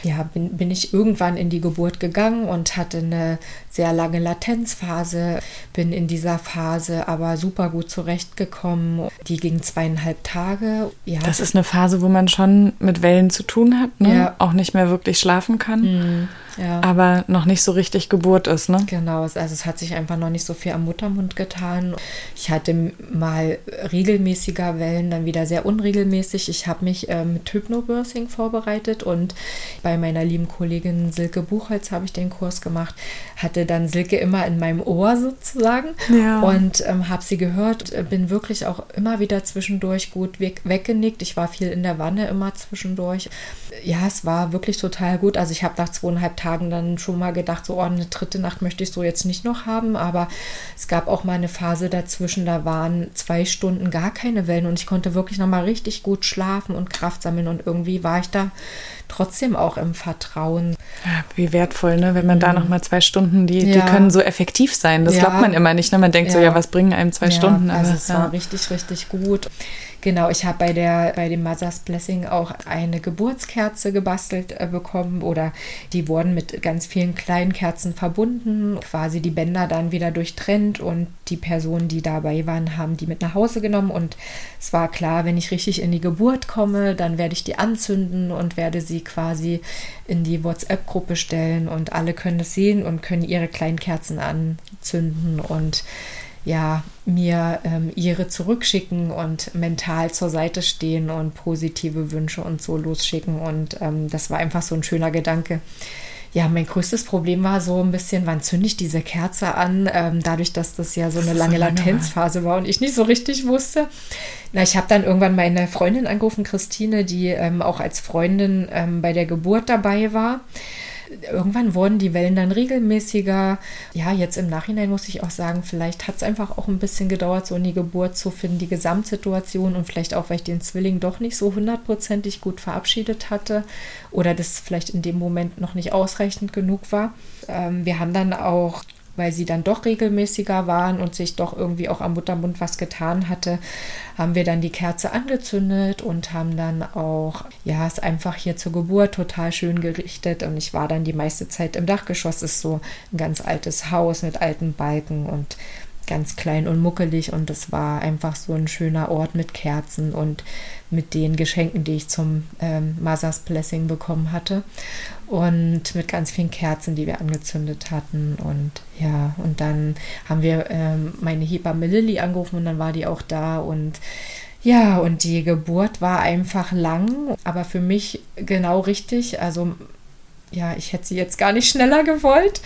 Ja, bin, bin ich irgendwann in die Geburt gegangen und hatte eine sehr lange Latenzphase, bin in dieser Phase aber super gut zurechtgekommen. Die ging zweieinhalb Tage. Ja, Das ist eine Phase, wo man schon mit Wellen zu tun hat, ne? Ja. Auch nicht mehr wirklich schlafen kann. Ja. aber noch nicht so richtig Geburt ist, ne? Genau, also es hat sich einfach noch nicht so viel am Muttermund getan. Ich hatte mal regelmäßiger Wellen, dann wieder sehr unregelmäßig. Ich habe mich äh, mit Hypnobirthing vorbereitet und bei meiner lieben Kollegin Silke Buchholz habe ich den Kurs gemacht, hatte dann Silke immer in meinem Ohr sozusagen ja. und ähm, habe sie gehört, bin wirklich auch immer wieder zwischendurch gut weg, weggenickt. Ich war viel in der Wanne immer zwischendurch. Ja, es war wirklich total gut. Also ich habe nach zweieinhalb Tagen dann schon mal gedacht, so oh, eine dritte Nacht möchte ich so jetzt nicht noch haben, aber es gab auch mal eine Phase dazwischen, da waren zwei Stunden gar keine Wellen und ich konnte wirklich noch mal richtig gut schlafen und Kraft sammeln und irgendwie war ich da trotzdem auch im Vertrauen. Ja, wie wertvoll, ne? wenn man mhm. da noch mal zwei Stunden, die, ja. die können so effektiv sein. Das ja. glaubt man immer nicht. Ne? Man denkt so, ja, was bringen einem zwei Stunden? Also aber, es war richtig, richtig gut. Genau, ich habe bei der bei dem Mother's Blessing auch eine Geburtskerze gebastelt äh, bekommen oder die wurden mit ganz vielen kleinen Kerzen verbunden, quasi die Bänder dann wieder durchtrennt und die Personen, die dabei waren, haben die mit nach Hause genommen und es war klar, wenn ich richtig in die Geburt komme, dann werde ich die anzünden und werde sie quasi in die WhatsApp-Gruppe stellen und alle können es sehen und können ihre kleinen Kerzen anzünden und ja, mir ähm, ihre zurückschicken und mental zur Seite stehen und positive Wünsche und so losschicken. Und ähm, das war einfach so ein schöner Gedanke. Ja, mein größtes Problem war so ein bisschen, wann zünde ich diese Kerze an? Ähm, dadurch, dass das ja so eine lange so Latenzphase war und ich nicht so richtig wusste. Na, ich habe dann irgendwann meine Freundin angerufen, Christine, die ähm, auch als Freundin ähm, bei der Geburt dabei war irgendwann wurden die Wellen dann regelmäßiger. Ja, jetzt im Nachhinein muss ich auch sagen, vielleicht hat es einfach auch ein bisschen gedauert, so in die Geburt zu finden, die Gesamtsituation und vielleicht auch, weil ich den Zwilling doch nicht so hundertprozentig gut verabschiedet hatte oder das vielleicht in dem Moment noch nicht ausreichend genug war. Ähm, wir haben dann auch weil sie dann doch regelmäßiger waren und sich doch irgendwie auch am Muttermund was getan hatte, haben wir dann die Kerze angezündet und haben dann auch, ja, es einfach hier zur Geburt total schön gerichtet. Und ich war dann die meiste Zeit im Dachgeschoss, ist so ein ganz altes Haus mit alten Balken und ganz klein und muckelig und es war einfach so ein schöner Ort mit Kerzen und mit den Geschenken, die ich zum ähm, Mothers Blessing bekommen hatte und mit ganz vielen Kerzen, die wir angezündet hatten und ja, und dann haben wir ähm, meine Hebamme Lilly angerufen und dann war die auch da und ja, und die Geburt war einfach lang, aber für mich genau richtig. Also ja, ich hätte sie jetzt gar nicht schneller gewollt.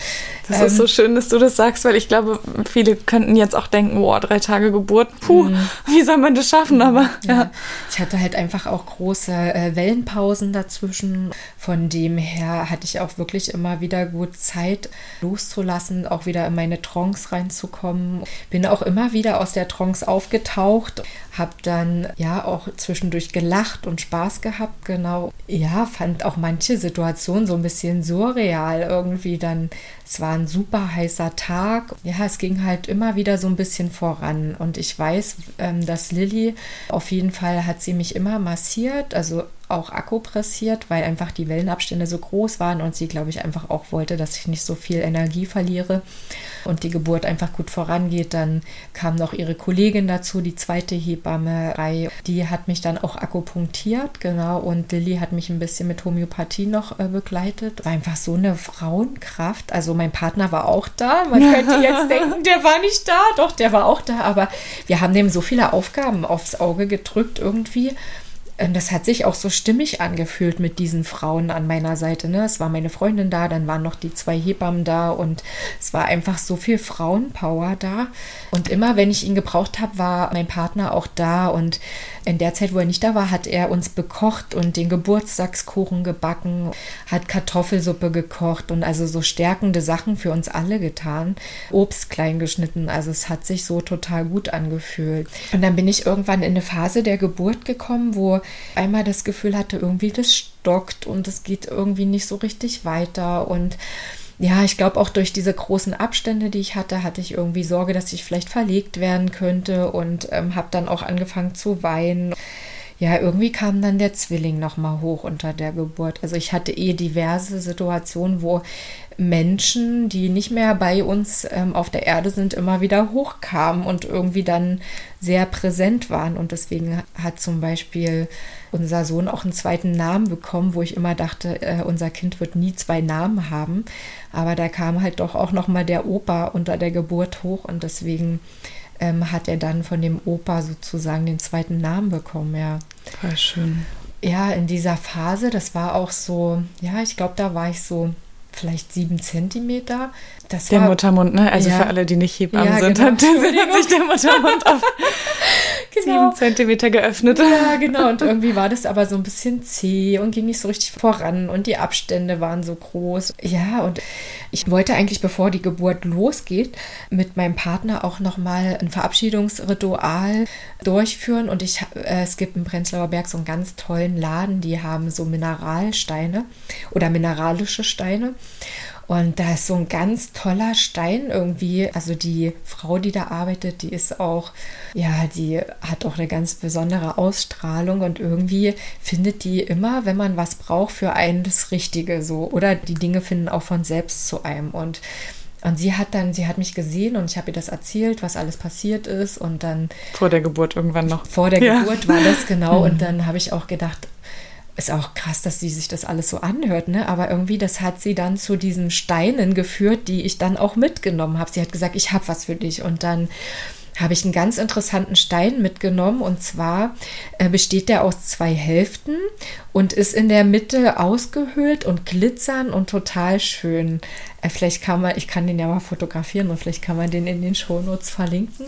Das ähm, ist so schön, dass du das sagst, weil ich glaube, viele könnten jetzt auch denken, boah, drei Tage Geburt, puh, mm. wie soll man das schaffen? Aber ja. ja. Ich hatte halt einfach auch große äh, Wellenpausen dazwischen. Von dem her hatte ich auch wirklich immer wieder gut Zeit loszulassen, auch wieder in meine Trance reinzukommen. Bin auch immer wieder aus der Trance aufgetaucht, habe dann ja auch zwischendurch gelacht und Spaß gehabt, genau. Ja, fand auch manche Situationen so ein bisschen surreal irgendwie dann. Es war ein super heißer Tag. Ja, es ging halt immer wieder so ein bisschen voran. Und ich weiß, ähm, dass Lilly auf jeden Fall hat sie mich immer massiert, also auch akupressiert, weil einfach die Wellenabstände so groß waren und sie, glaube ich, einfach auch wollte, dass ich nicht so viel Energie verliere und die Geburt einfach gut vorangeht. Dann kam noch ihre Kollegin dazu, die zweite Hebamme, die hat mich dann auch akupunktiert, genau, und Lilly hat mich ein bisschen mit Homöopathie noch äh, begleitet. War einfach so eine Frauenkraft. Also mein Partner war auch da. Man könnte jetzt denken, der war nicht da. Doch, der war auch da, aber wir haben dem so viele Aufgaben aufs Auge gedrückt irgendwie das hat sich auch so stimmig angefühlt mit diesen Frauen an meiner Seite. Ne? Es war meine Freundin da, dann waren noch die zwei Hebammen da und es war einfach so viel Frauenpower da. Und immer, wenn ich ihn gebraucht habe, war mein Partner auch da. Und in der Zeit, wo er nicht da war, hat er uns bekocht und den Geburtstagskuchen gebacken, hat Kartoffelsuppe gekocht und also so stärkende Sachen für uns alle getan. Obst klein geschnitten. Also es hat sich so total gut angefühlt. Und dann bin ich irgendwann in eine Phase der Geburt gekommen, wo einmal das Gefühl hatte, irgendwie das stockt und es geht irgendwie nicht so richtig weiter und ja, ich glaube auch durch diese großen Abstände, die ich hatte, hatte ich irgendwie Sorge, dass ich vielleicht verlegt werden könnte und ähm, habe dann auch angefangen zu weinen. ja, irgendwie kam dann der Zwilling nochmal hoch unter der Geburt. Also ich hatte eh diverse Situationen, wo Menschen, die nicht mehr bei uns ähm, auf der Erde sind, immer wieder hochkamen und irgendwie dann sehr präsent waren. Und deswegen hat zum Beispiel unser Sohn auch einen zweiten Namen bekommen, wo ich immer dachte, äh, unser Kind wird nie zwei Namen haben. Aber da kam halt doch auch nochmal der Opa unter der Geburt hoch und deswegen ähm, hat er dann von dem Opa sozusagen den zweiten Namen bekommen, ja. Voll schön. Ja, in dieser Phase, das war auch so, ja, ich glaube, da war ich so vielleicht sieben Zentimeter. Das der war, Muttermund, ne? Also ja, für alle, die nicht Hebammen ja, sind, genau. hat, sich der Muttermund auf genau. sieben Zentimeter geöffnet. Ja, genau. Und irgendwie war das aber so ein bisschen zäh und ging nicht so richtig voran und die Abstände waren so groß. Ja, und ich wollte eigentlich, bevor die Geburt losgeht, mit meinem Partner auch nochmal ein Verabschiedungsritual durchführen. Und ich, äh, es gibt im Prenzlauer Berg so einen ganz tollen Laden, die haben so Mineralsteine oder mineralische Steine. Und da ist so ein ganz toller Stein irgendwie. Also die Frau, die da arbeitet, die ist auch, ja, die hat auch eine ganz besondere Ausstrahlung und irgendwie findet die immer, wenn man was braucht, für einen das Richtige so. Oder die Dinge finden auch von selbst zu einem. Und und sie hat dann, sie hat mich gesehen und ich habe ihr das erzählt, was alles passiert ist. Und dann. Vor der Geburt irgendwann noch. Vor der ja. Geburt war das genau. Und dann habe ich auch gedacht, ist auch krass, dass sie sich das alles so anhört, ne? Aber irgendwie, das hat sie dann zu diesen Steinen geführt, die ich dann auch mitgenommen habe. Sie hat gesagt, ich habe was für dich. Und dann habe ich einen ganz interessanten Stein mitgenommen. Und zwar äh, besteht der aus zwei Hälften und ist in der Mitte ausgehöhlt und glitzern und total schön. Äh, vielleicht kann man, ich kann den ja mal fotografieren und vielleicht kann man den in den Shownotes verlinken.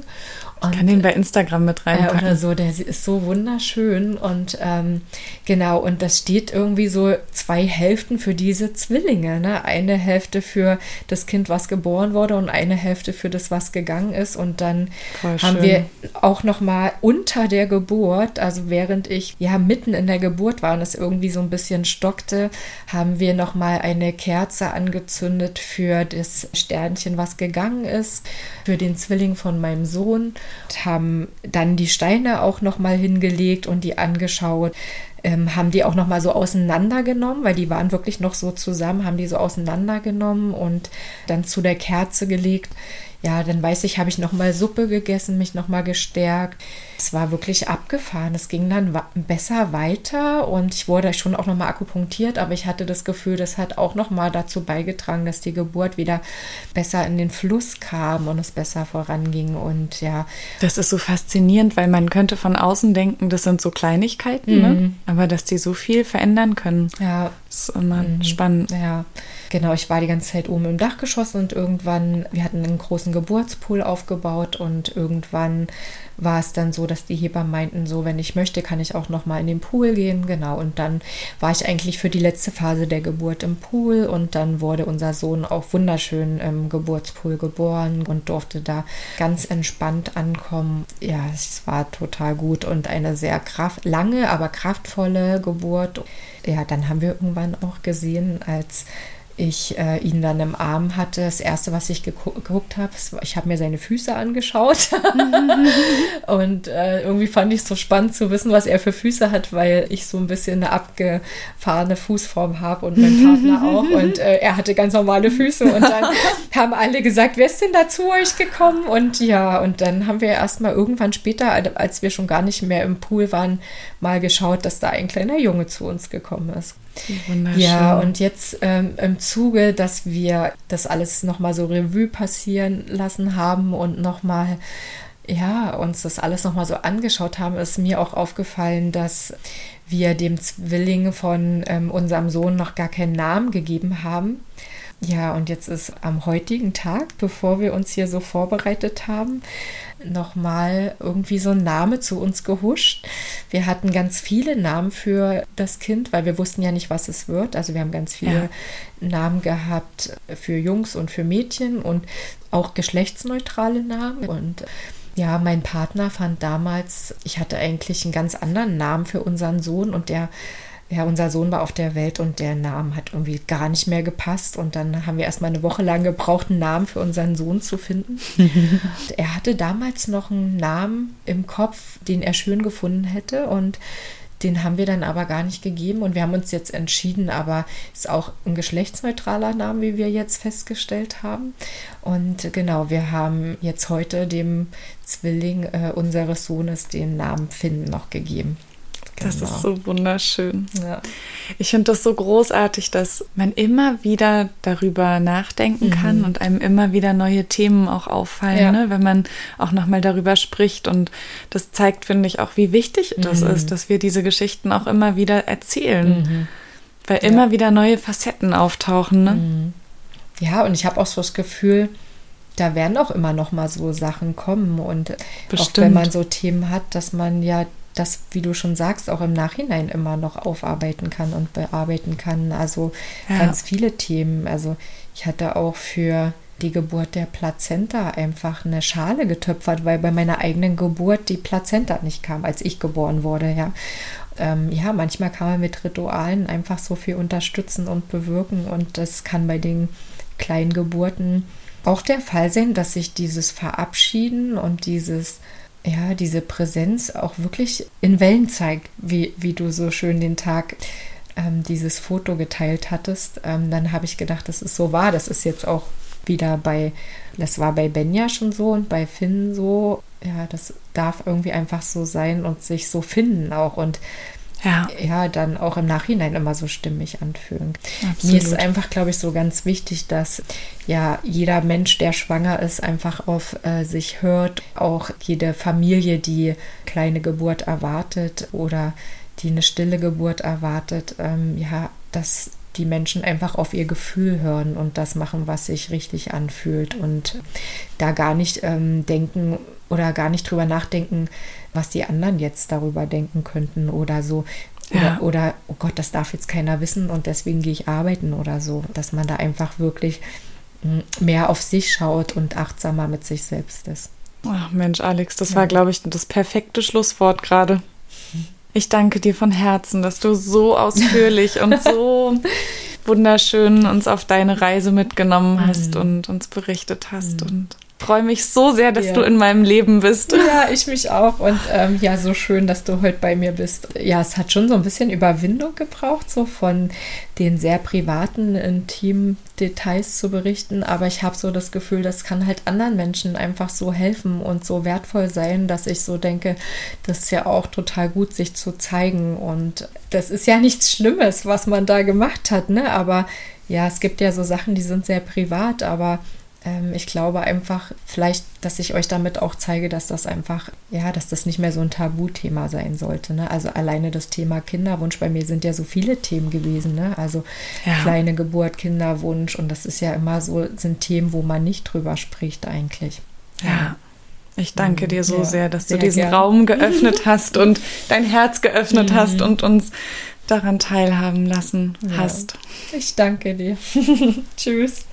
Und, ich kann den bei Instagram mit reinpacken. Äh, oder so, der ist so wunderschön und ähm, genau, und das steht irgendwie so zwei Hälften für diese Zwillinge. Ne? Eine Hälfte für das Kind, was geboren wurde und eine Hälfte für das, was gegangen ist. Und dann Voll haben schön. wir auch noch mal unter der Geburt, also während ich ja mitten in der Geburt war und es irgendwie so ein bisschen stockte, haben wir noch mal eine Kerze angezündet für das Sternchen, was gegangen ist, für den Zwilling von meinem Sohn haben dann die Steine auch noch mal hingelegt und die angeschaut. Ähm, haben die auch noch mal so auseinandergenommen, weil die waren wirklich noch so zusammen, haben die so auseinandergenommen und dann zu der Kerze gelegt ja, dann weiß ich, habe ich noch mal Suppe gegessen, mich noch mal gestärkt. Es war wirklich abgefahren. Es ging dann besser weiter und ich wurde schon auch noch mal akupunktiert, aber ich hatte das Gefühl, das hat auch noch mal dazu beigetragen, dass die Geburt wieder besser in den Fluss kam und es besser voranging und ja. Das ist so faszinierend, weil man könnte von außen denken, das sind so Kleinigkeiten, ne? mhm. ne? aber dass die so viel verändern können. Ja. ist immer mhm. spannend. Ja. Genau, ich war die ganze Zeit oben im Dachgeschoss und irgendwann, wir hatten einen großen Geburtspool aufgebaut und irgendwann war es dann so, dass die Hebammen meinten, so, wenn ich möchte, kann ich auch noch mal in den Pool gehen. Genau, und dann war ich eigentlich für die letzte Phase der Geburt im Pool und dann wurde unser Sohn auch wunderschön im Geburtspool geboren und durfte da ganz entspannt ankommen. Ja, es war total gut und eine sehr kraft lange, aber kraftvolle Geburt. Ja, dann haben wir irgendwann auch gesehen, als ich äh, ihn dann im Arm hatte, das erste, was ich geguckt habe, ich habe mir seine Füße angeschaut. Und äh, irgendwie fand ich es so spannend zu wissen, was er für Füße hat, weil ich so ein bisschen eine abgefahrene Fußform habe und mein Partner auch. Und äh, er hatte ganz normale Füße. Und dann haben alle gesagt, wer ist denn da zu euch gekommen? Und ja und dann haben wir erst mal irgendwann später, als wir schon gar nicht mehr im Pool waren, mal geschaut, dass da ein kleiner Junge zu uns gekommen ist. Ja, und jetzt ähm, im Zuge, dass wir das alles nochmal so Revue passieren lassen haben und nochmal, ja, uns das alles nochmal so angeschaut haben, ist mir auch aufgefallen, dass wir dem Zwilling von ähm, unserem Sohn noch gar keinen Namen gegeben haben. Ja, und jetzt ist am heutigen Tag, bevor wir uns hier so vorbereitet haben, nochmal irgendwie so ein Name zu uns gehuscht. Wir hatten ganz viele Namen für das Kind, weil wir wussten ja nicht, was es wird. Also wir haben ganz viele ja. Namen gehabt für Jungs und für Mädchen und auch geschlechtsneutrale Namen. Und ja, mein Partner fand damals, ich hatte eigentlich einen ganz anderen Namen für unseren Sohn und der ja, unser Sohn war auf der Welt und der Name hat irgendwie gar nicht mehr gepasst. Und dann haben wir erstmal eine Woche lang gebraucht, einen Namen für unseren Sohn zu finden. er hatte damals noch einen Namen im Kopf, den er schön gefunden hätte. Und den haben wir dann aber gar nicht gegeben und wir haben uns jetzt entschieden, aber ist auch ein geschlechtsneutraler Name, wie wir jetzt festgestellt haben. Und genau, wir haben jetzt heute dem Zwilling äh, unseres Sohnes den Namen Finn noch gegeben. Genau. Das ist so wunderschön. Ja. Ich finde das so großartig, dass man immer wieder darüber nachdenken mhm. kann und einem immer wieder neue Themen auch auffallen, ja. ne? wenn man auch nochmal darüber spricht. Und das zeigt, finde ich, auch, wie wichtig mhm. das ist, dass wir diese Geschichten auch immer wieder erzählen. Mhm. Weil ja. immer wieder neue Facetten auftauchen. Ne? Mhm. Ja, und ich habe auch so das Gefühl, da werden auch immer noch mal so Sachen kommen und Bestimmt. auch wenn man so Themen hat, dass man ja das, wie du schon sagst, auch im Nachhinein immer noch aufarbeiten kann und bearbeiten kann. Also ja. ganz viele Themen. Also ich hatte auch für die Geburt der Plazenta einfach eine Schale getöpfert, weil bei meiner eigenen Geburt die Plazenta nicht kam, als ich geboren wurde, ja. Ähm, ja, manchmal kann man mit Ritualen einfach so viel unterstützen und bewirken und das kann bei den kleinen Geburten auch der Fall sein, dass sich dieses Verabschieden und dieses ja, diese Präsenz auch wirklich in Wellen zeigt, wie, wie du so schön den Tag ähm, dieses Foto geteilt hattest, ähm, dann habe ich gedacht, das ist so wahr. Das ist jetzt auch wieder bei, das war bei Benja schon so und bei Finn so. Ja, das darf irgendwie einfach so sein und sich so finden auch. Und ja. ja, dann auch im Nachhinein immer so stimmig anfühlen. Absolut. Mir ist einfach, glaube ich, so ganz wichtig, dass ja jeder Mensch, der schwanger ist, einfach auf äh, sich hört. Auch jede Familie, die kleine Geburt erwartet oder die eine stille Geburt erwartet, ähm, ja, dass die Menschen einfach auf ihr Gefühl hören und das machen, was sich richtig anfühlt und da gar nicht ähm, denken oder gar nicht drüber nachdenken, was die anderen jetzt darüber denken könnten oder so. Oder, ja. oder, oh Gott, das darf jetzt keiner wissen und deswegen gehe ich arbeiten oder so. Dass man da einfach wirklich hm, mehr auf sich schaut und achtsamer mit sich selbst ist. Ach Mensch, Alex, das ja. war, glaube ich, das perfekte Schlusswort gerade. Ich danke dir von Herzen, dass du so ausführlich und so wunderschön uns auf deine Reise mitgenommen hast mhm. und uns berichtet hast. Mhm. Und freue mich so sehr, dass ja. du in meinem Leben bist. Ja, ich mich auch. Und ähm, ja, so schön, dass du heute bei mir bist. Ja, es hat schon so ein bisschen Überwindung gebraucht, so von den sehr privaten, intimen Details zu berichten. Aber ich habe so das Gefühl, das kann halt anderen Menschen einfach so helfen und so wertvoll sein, dass ich so denke, das ist ja auch total gut, sich zu zeigen. Und das ist ja nichts Schlimmes, was man da gemacht hat, ne? Aber ja, es gibt ja so Sachen, die sind sehr privat, aber ich glaube einfach, vielleicht, dass ich euch damit auch zeige, dass das einfach, ja, dass das nicht mehr so ein Tabuthema sein sollte. Ne? Also alleine das Thema Kinderwunsch, bei mir sind ja so viele Themen gewesen, ne? Also ja. kleine Geburt, Kinderwunsch und das ist ja immer so, sind Themen, wo man nicht drüber spricht eigentlich. Ja. Ich danke dir so ja, sehr, dass sehr du diesen gern. Raum geöffnet hast und dein Herz geöffnet mhm. hast und uns daran teilhaben lassen ja. hast. Ich danke dir. Tschüss.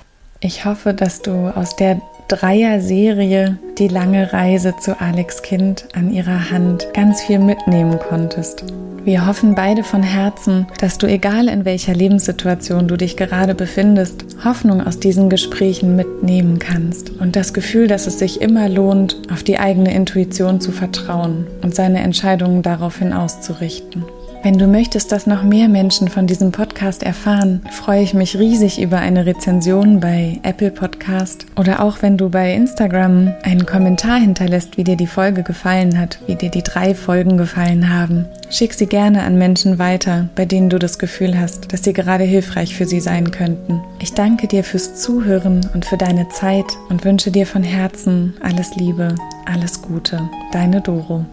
Ich hoffe, dass du aus der Dreier-Serie Die lange Reise zu Alex Kind an ihrer Hand ganz viel mitnehmen konntest. Wir hoffen beide von Herzen, dass du, egal in welcher Lebenssituation du dich gerade befindest, Hoffnung aus diesen Gesprächen mitnehmen kannst und das Gefühl, dass es sich immer lohnt, auf die eigene Intuition zu vertrauen und seine Entscheidungen daraufhin auszurichten. Wenn du möchtest, dass noch mehr Menschen von diesem Podcast erfahren, freue ich mich riesig über eine Rezension bei Apple Podcast oder auch wenn du bei Instagram einen Kommentar hinterlässt, wie dir die Folge gefallen hat, wie dir die drei Folgen gefallen haben. Schick sie gerne an Menschen weiter, bei denen du das Gefühl hast, dass sie gerade hilfreich für sie sein könnten. Ich danke dir fürs Zuhören und für deine Zeit und wünsche dir von Herzen alles Liebe, alles Gute. Deine Doro.